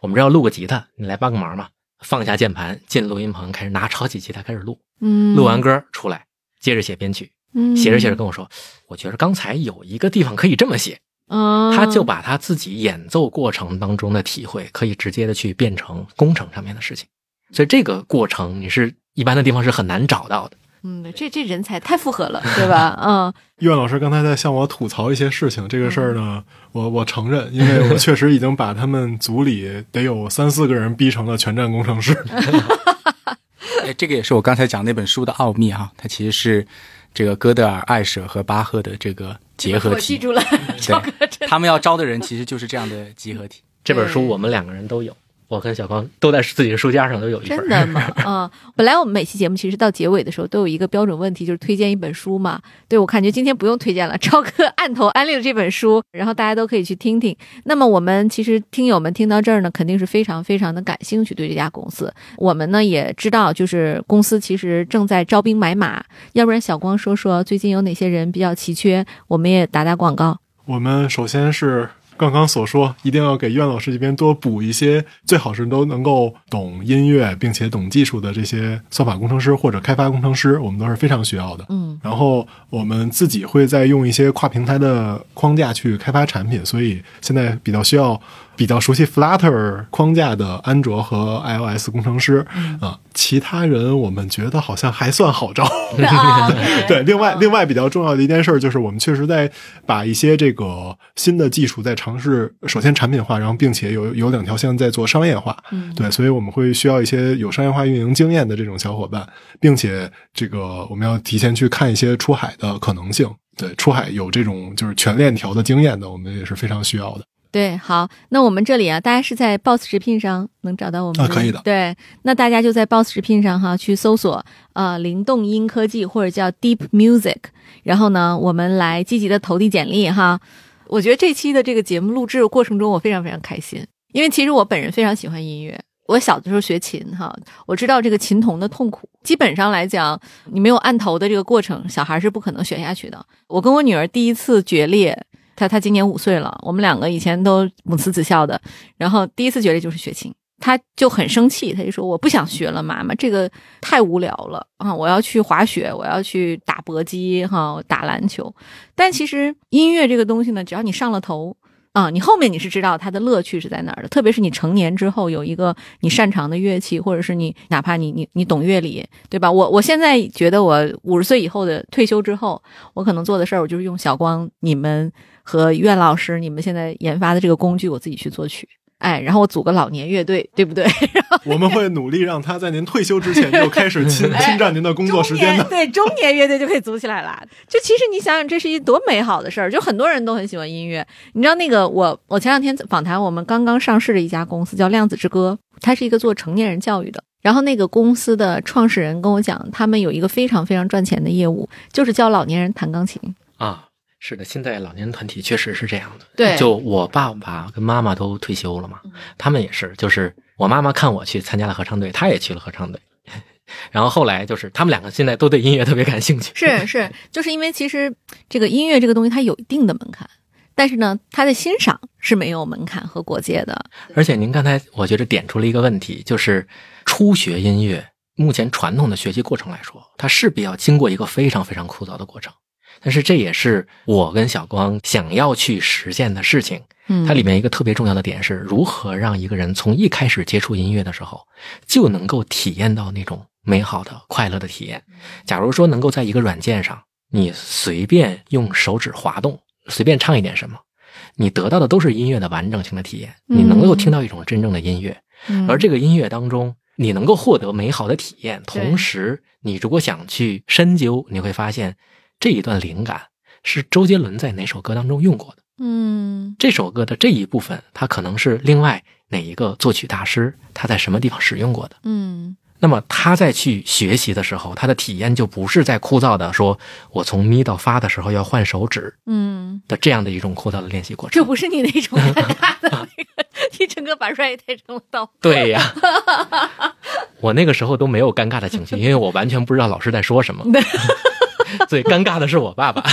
我们这要录个吉他，你来帮个忙嘛。放下键盘，进录音棚，开始拿超级吉他开始录，嗯，录完歌出来，接着写编曲，嗯写着写着跟我说，我觉得刚才有一个地方可以这么写，嗯，他就把他自己演奏过程当中的体会，可以直接的去变成工程上面的事情。所以这个过程你是一般的地方是很难找到的。嗯，这这人才太复合了，对吧？嗯，岳老师刚才在向我吐槽一些事情，这个事儿呢，我我承认，因为我确实已经把他们组里得有三四个人逼成了全站工程师。哎，这个也是我刚才讲那本书的奥秘哈，它其实是这个哥德尔、艾舍和巴赫的这个结合体。我记住了，赵哥 真他们要招的人其实就是这样的集合体。这本书我们两个人都有，我跟小光都在自己的书架上都有一本。真的吗？嗯，本来我们每期节目其实到结尾的时候都有一个标准问题，就是推荐一本书嘛。对我感觉今天不用推荐了，超哥 按头安利了这本书，然后大家都可以去听听。那么我们其实听友们听到这儿呢，肯定是非常非常的感兴趣对这家公司。我们呢也知道，就是公司其实正在招兵买马，要不然小光说说最近有哪些人比较奇缺，我们也打打广告。我们首先是刚刚所说，一定要给苑老师这边多补一些，最好是都能够懂音乐并且懂技术的这些算法工程师或者开发工程师，我们都是非常需要的。嗯，然后我们自己会再用一些跨平台的框架去开发产品，所以现在比较需要比较熟悉 Flutter 框架的安卓和 iOS 工程师啊、其他人我们觉得好像还算好招。啊 对，另外另外比较重要的一件事儿就是，我们确实在把一些这个新的技术在尝试，首先产品化，然后并且有有两条线在做商业化。嗯对，所以我们会需要一些有商业化运营经验的这种小伙伴，并且这个我们要提前去看一些出海的可能性。对，出海有这种就是全链条的经验的，我们也是非常需要的。对，好，那我们这里啊，大家是在 Boss 直聘上能找到我们啊可以的对，那大家就在 Boss 直聘上哈去搜索呃灵动音科技或者叫 Deep Music，然后呢，我们来积极的投递简历哈。我觉得这期的这个节目录制过程中，我非常非常开心，因为其实我本人非常喜欢音乐。我小的时候学琴哈，我知道这个琴童的痛苦。基本上来讲，你没有按头的这个过程，小孩是不可能学下去的。我跟我女儿第一次决裂，他他今年五岁了，我们两个以前都母慈子孝的，然后第一次决裂就是学琴。他就很生气，他就说：“我不想学了，妈妈，这个太无聊了啊！我要去滑雪，我要去打搏击，哈，打篮球。但其实音乐这个东西呢，只要你上了头，啊，你后面你是知道它的乐趣是在哪儿的，特别是你成年之后有一个你擅长的乐器，或者是你哪怕你你你懂乐理，对吧？我我现在觉得我五十岁以后的退休之后，我可能做的事儿，我就是用小光你们和苑老师你们现在研发的这个工具，我自己去作曲。哎，然后我组个老年乐队，对不对？我们会努力让他在您退休之前就开始侵 侵占您的工作时间的。对中年乐队就可以组起来了。就其实你想想，这是一多美好的事儿。就很多人都很喜欢音乐。你知道那个我我前两天访谈我们刚刚上市的一家公司叫量子之歌，它是一个做成年人教育的。然后那个公司的创始人跟我讲，他们有一个非常非常赚钱的业务，就是教老年人弹钢琴。啊，是的，现在老年团体确实是这样的。对就我爸爸跟妈妈都退休了嘛，他们也是，就是我妈妈看我去参加了合唱队，她也去了合唱队。然后后来就是他们两个现在都对音乐特别感兴趣。是是，就是因为其实这个音乐这个东西它有一定的门槛，但是呢，它的欣赏是没有门槛和国界的。而且您刚才我觉得点出了一个问题，就是初学音乐，目前传统的学习过程来说，它势必要经过一个非常非常枯燥的过程。但是这也是我跟小光想要去实现的事情。嗯，它里面一个特别重要的点是如何让一个人从一开始接触音乐的时候就能够体验到那种美好的、快乐的体验。假如说能够在一个软件上，你随便用手指滑动，随便唱一点什么，你得到的都是音乐的完整性的体验，你能够听到一种真正的音乐。嗯而这个音乐当中，你能够获得美好的体验，对同时你如果想去深究，你会发现这一段灵感是周杰伦在哪首歌当中用过的。嗯这首歌的这一部分，它可能是另外哪一个作曲大师他在什么地方使用过的。嗯那么他在去学习的时候，他的体验就不是在枯燥的说，我从咪到发的时候要换手指嗯，的这样的一种枯燥的练习过程。这不是你那种尴尬的那个，你整个把 right 带成了刀。对呀，我那个时候都没有尴尬的情绪，因为我完全不知道老师在说什么。最尴尬的是我爸爸。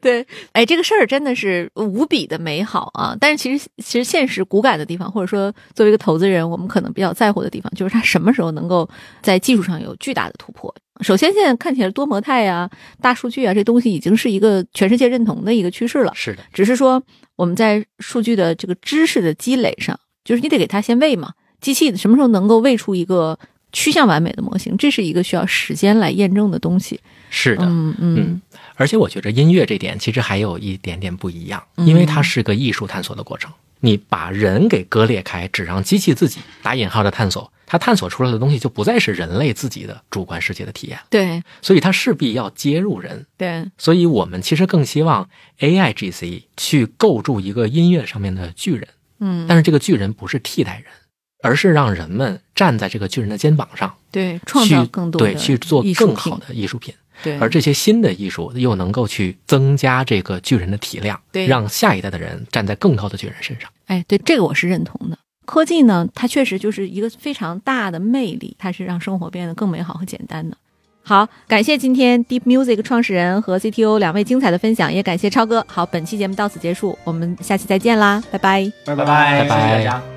对，哎，这个事儿真的是无比的美好啊！但是其实，其实现实骨感的地方，或者说作为一个投资人，我们可能比较在乎的地方，就是它什么时候能够在技术上有巨大的突破。首先，现在看起来多模态呀、大数据啊，这东西已经是一个全世界认同的一个趋势了。是的，只是说我们在数据的这个知识的积累上，就是你得给它先喂嘛。机器什么时候能够喂出一个趋向完美的模型，这是一个需要时间来验证的东西。是的。嗯嗯嗯而且我觉得音乐这点其实还有一点点不一样，嗯因为它是个艺术探索的过程。你把人给割裂开，只让机器自己打引号的探索，它探索出来的东西就不再是人类自己的主观世界的体验，对所以它势必要接入人。对，所以我们其实更希望 AI GC 去构筑一个音乐上面的巨人，嗯，但是这个巨人不是替代人，而是让人们站在这个巨人的肩膀上，对创造更多的对去做更好的艺术品。对，而这些新的艺术又能够去增加这个巨人的体量，对让下一代的人站在更高的巨人身上。哎，对这个我是认同的。科技呢，它确实就是一个非常大的魅力，它是让生活变得更美好和简单的。好，感谢今天 Deep Music 创始人和 CTO 两位精彩的分享，也感谢超哥。好，本期节目到此结束，我们下期再见啦，拜拜。拜拜拜，拜拜谢谢大家。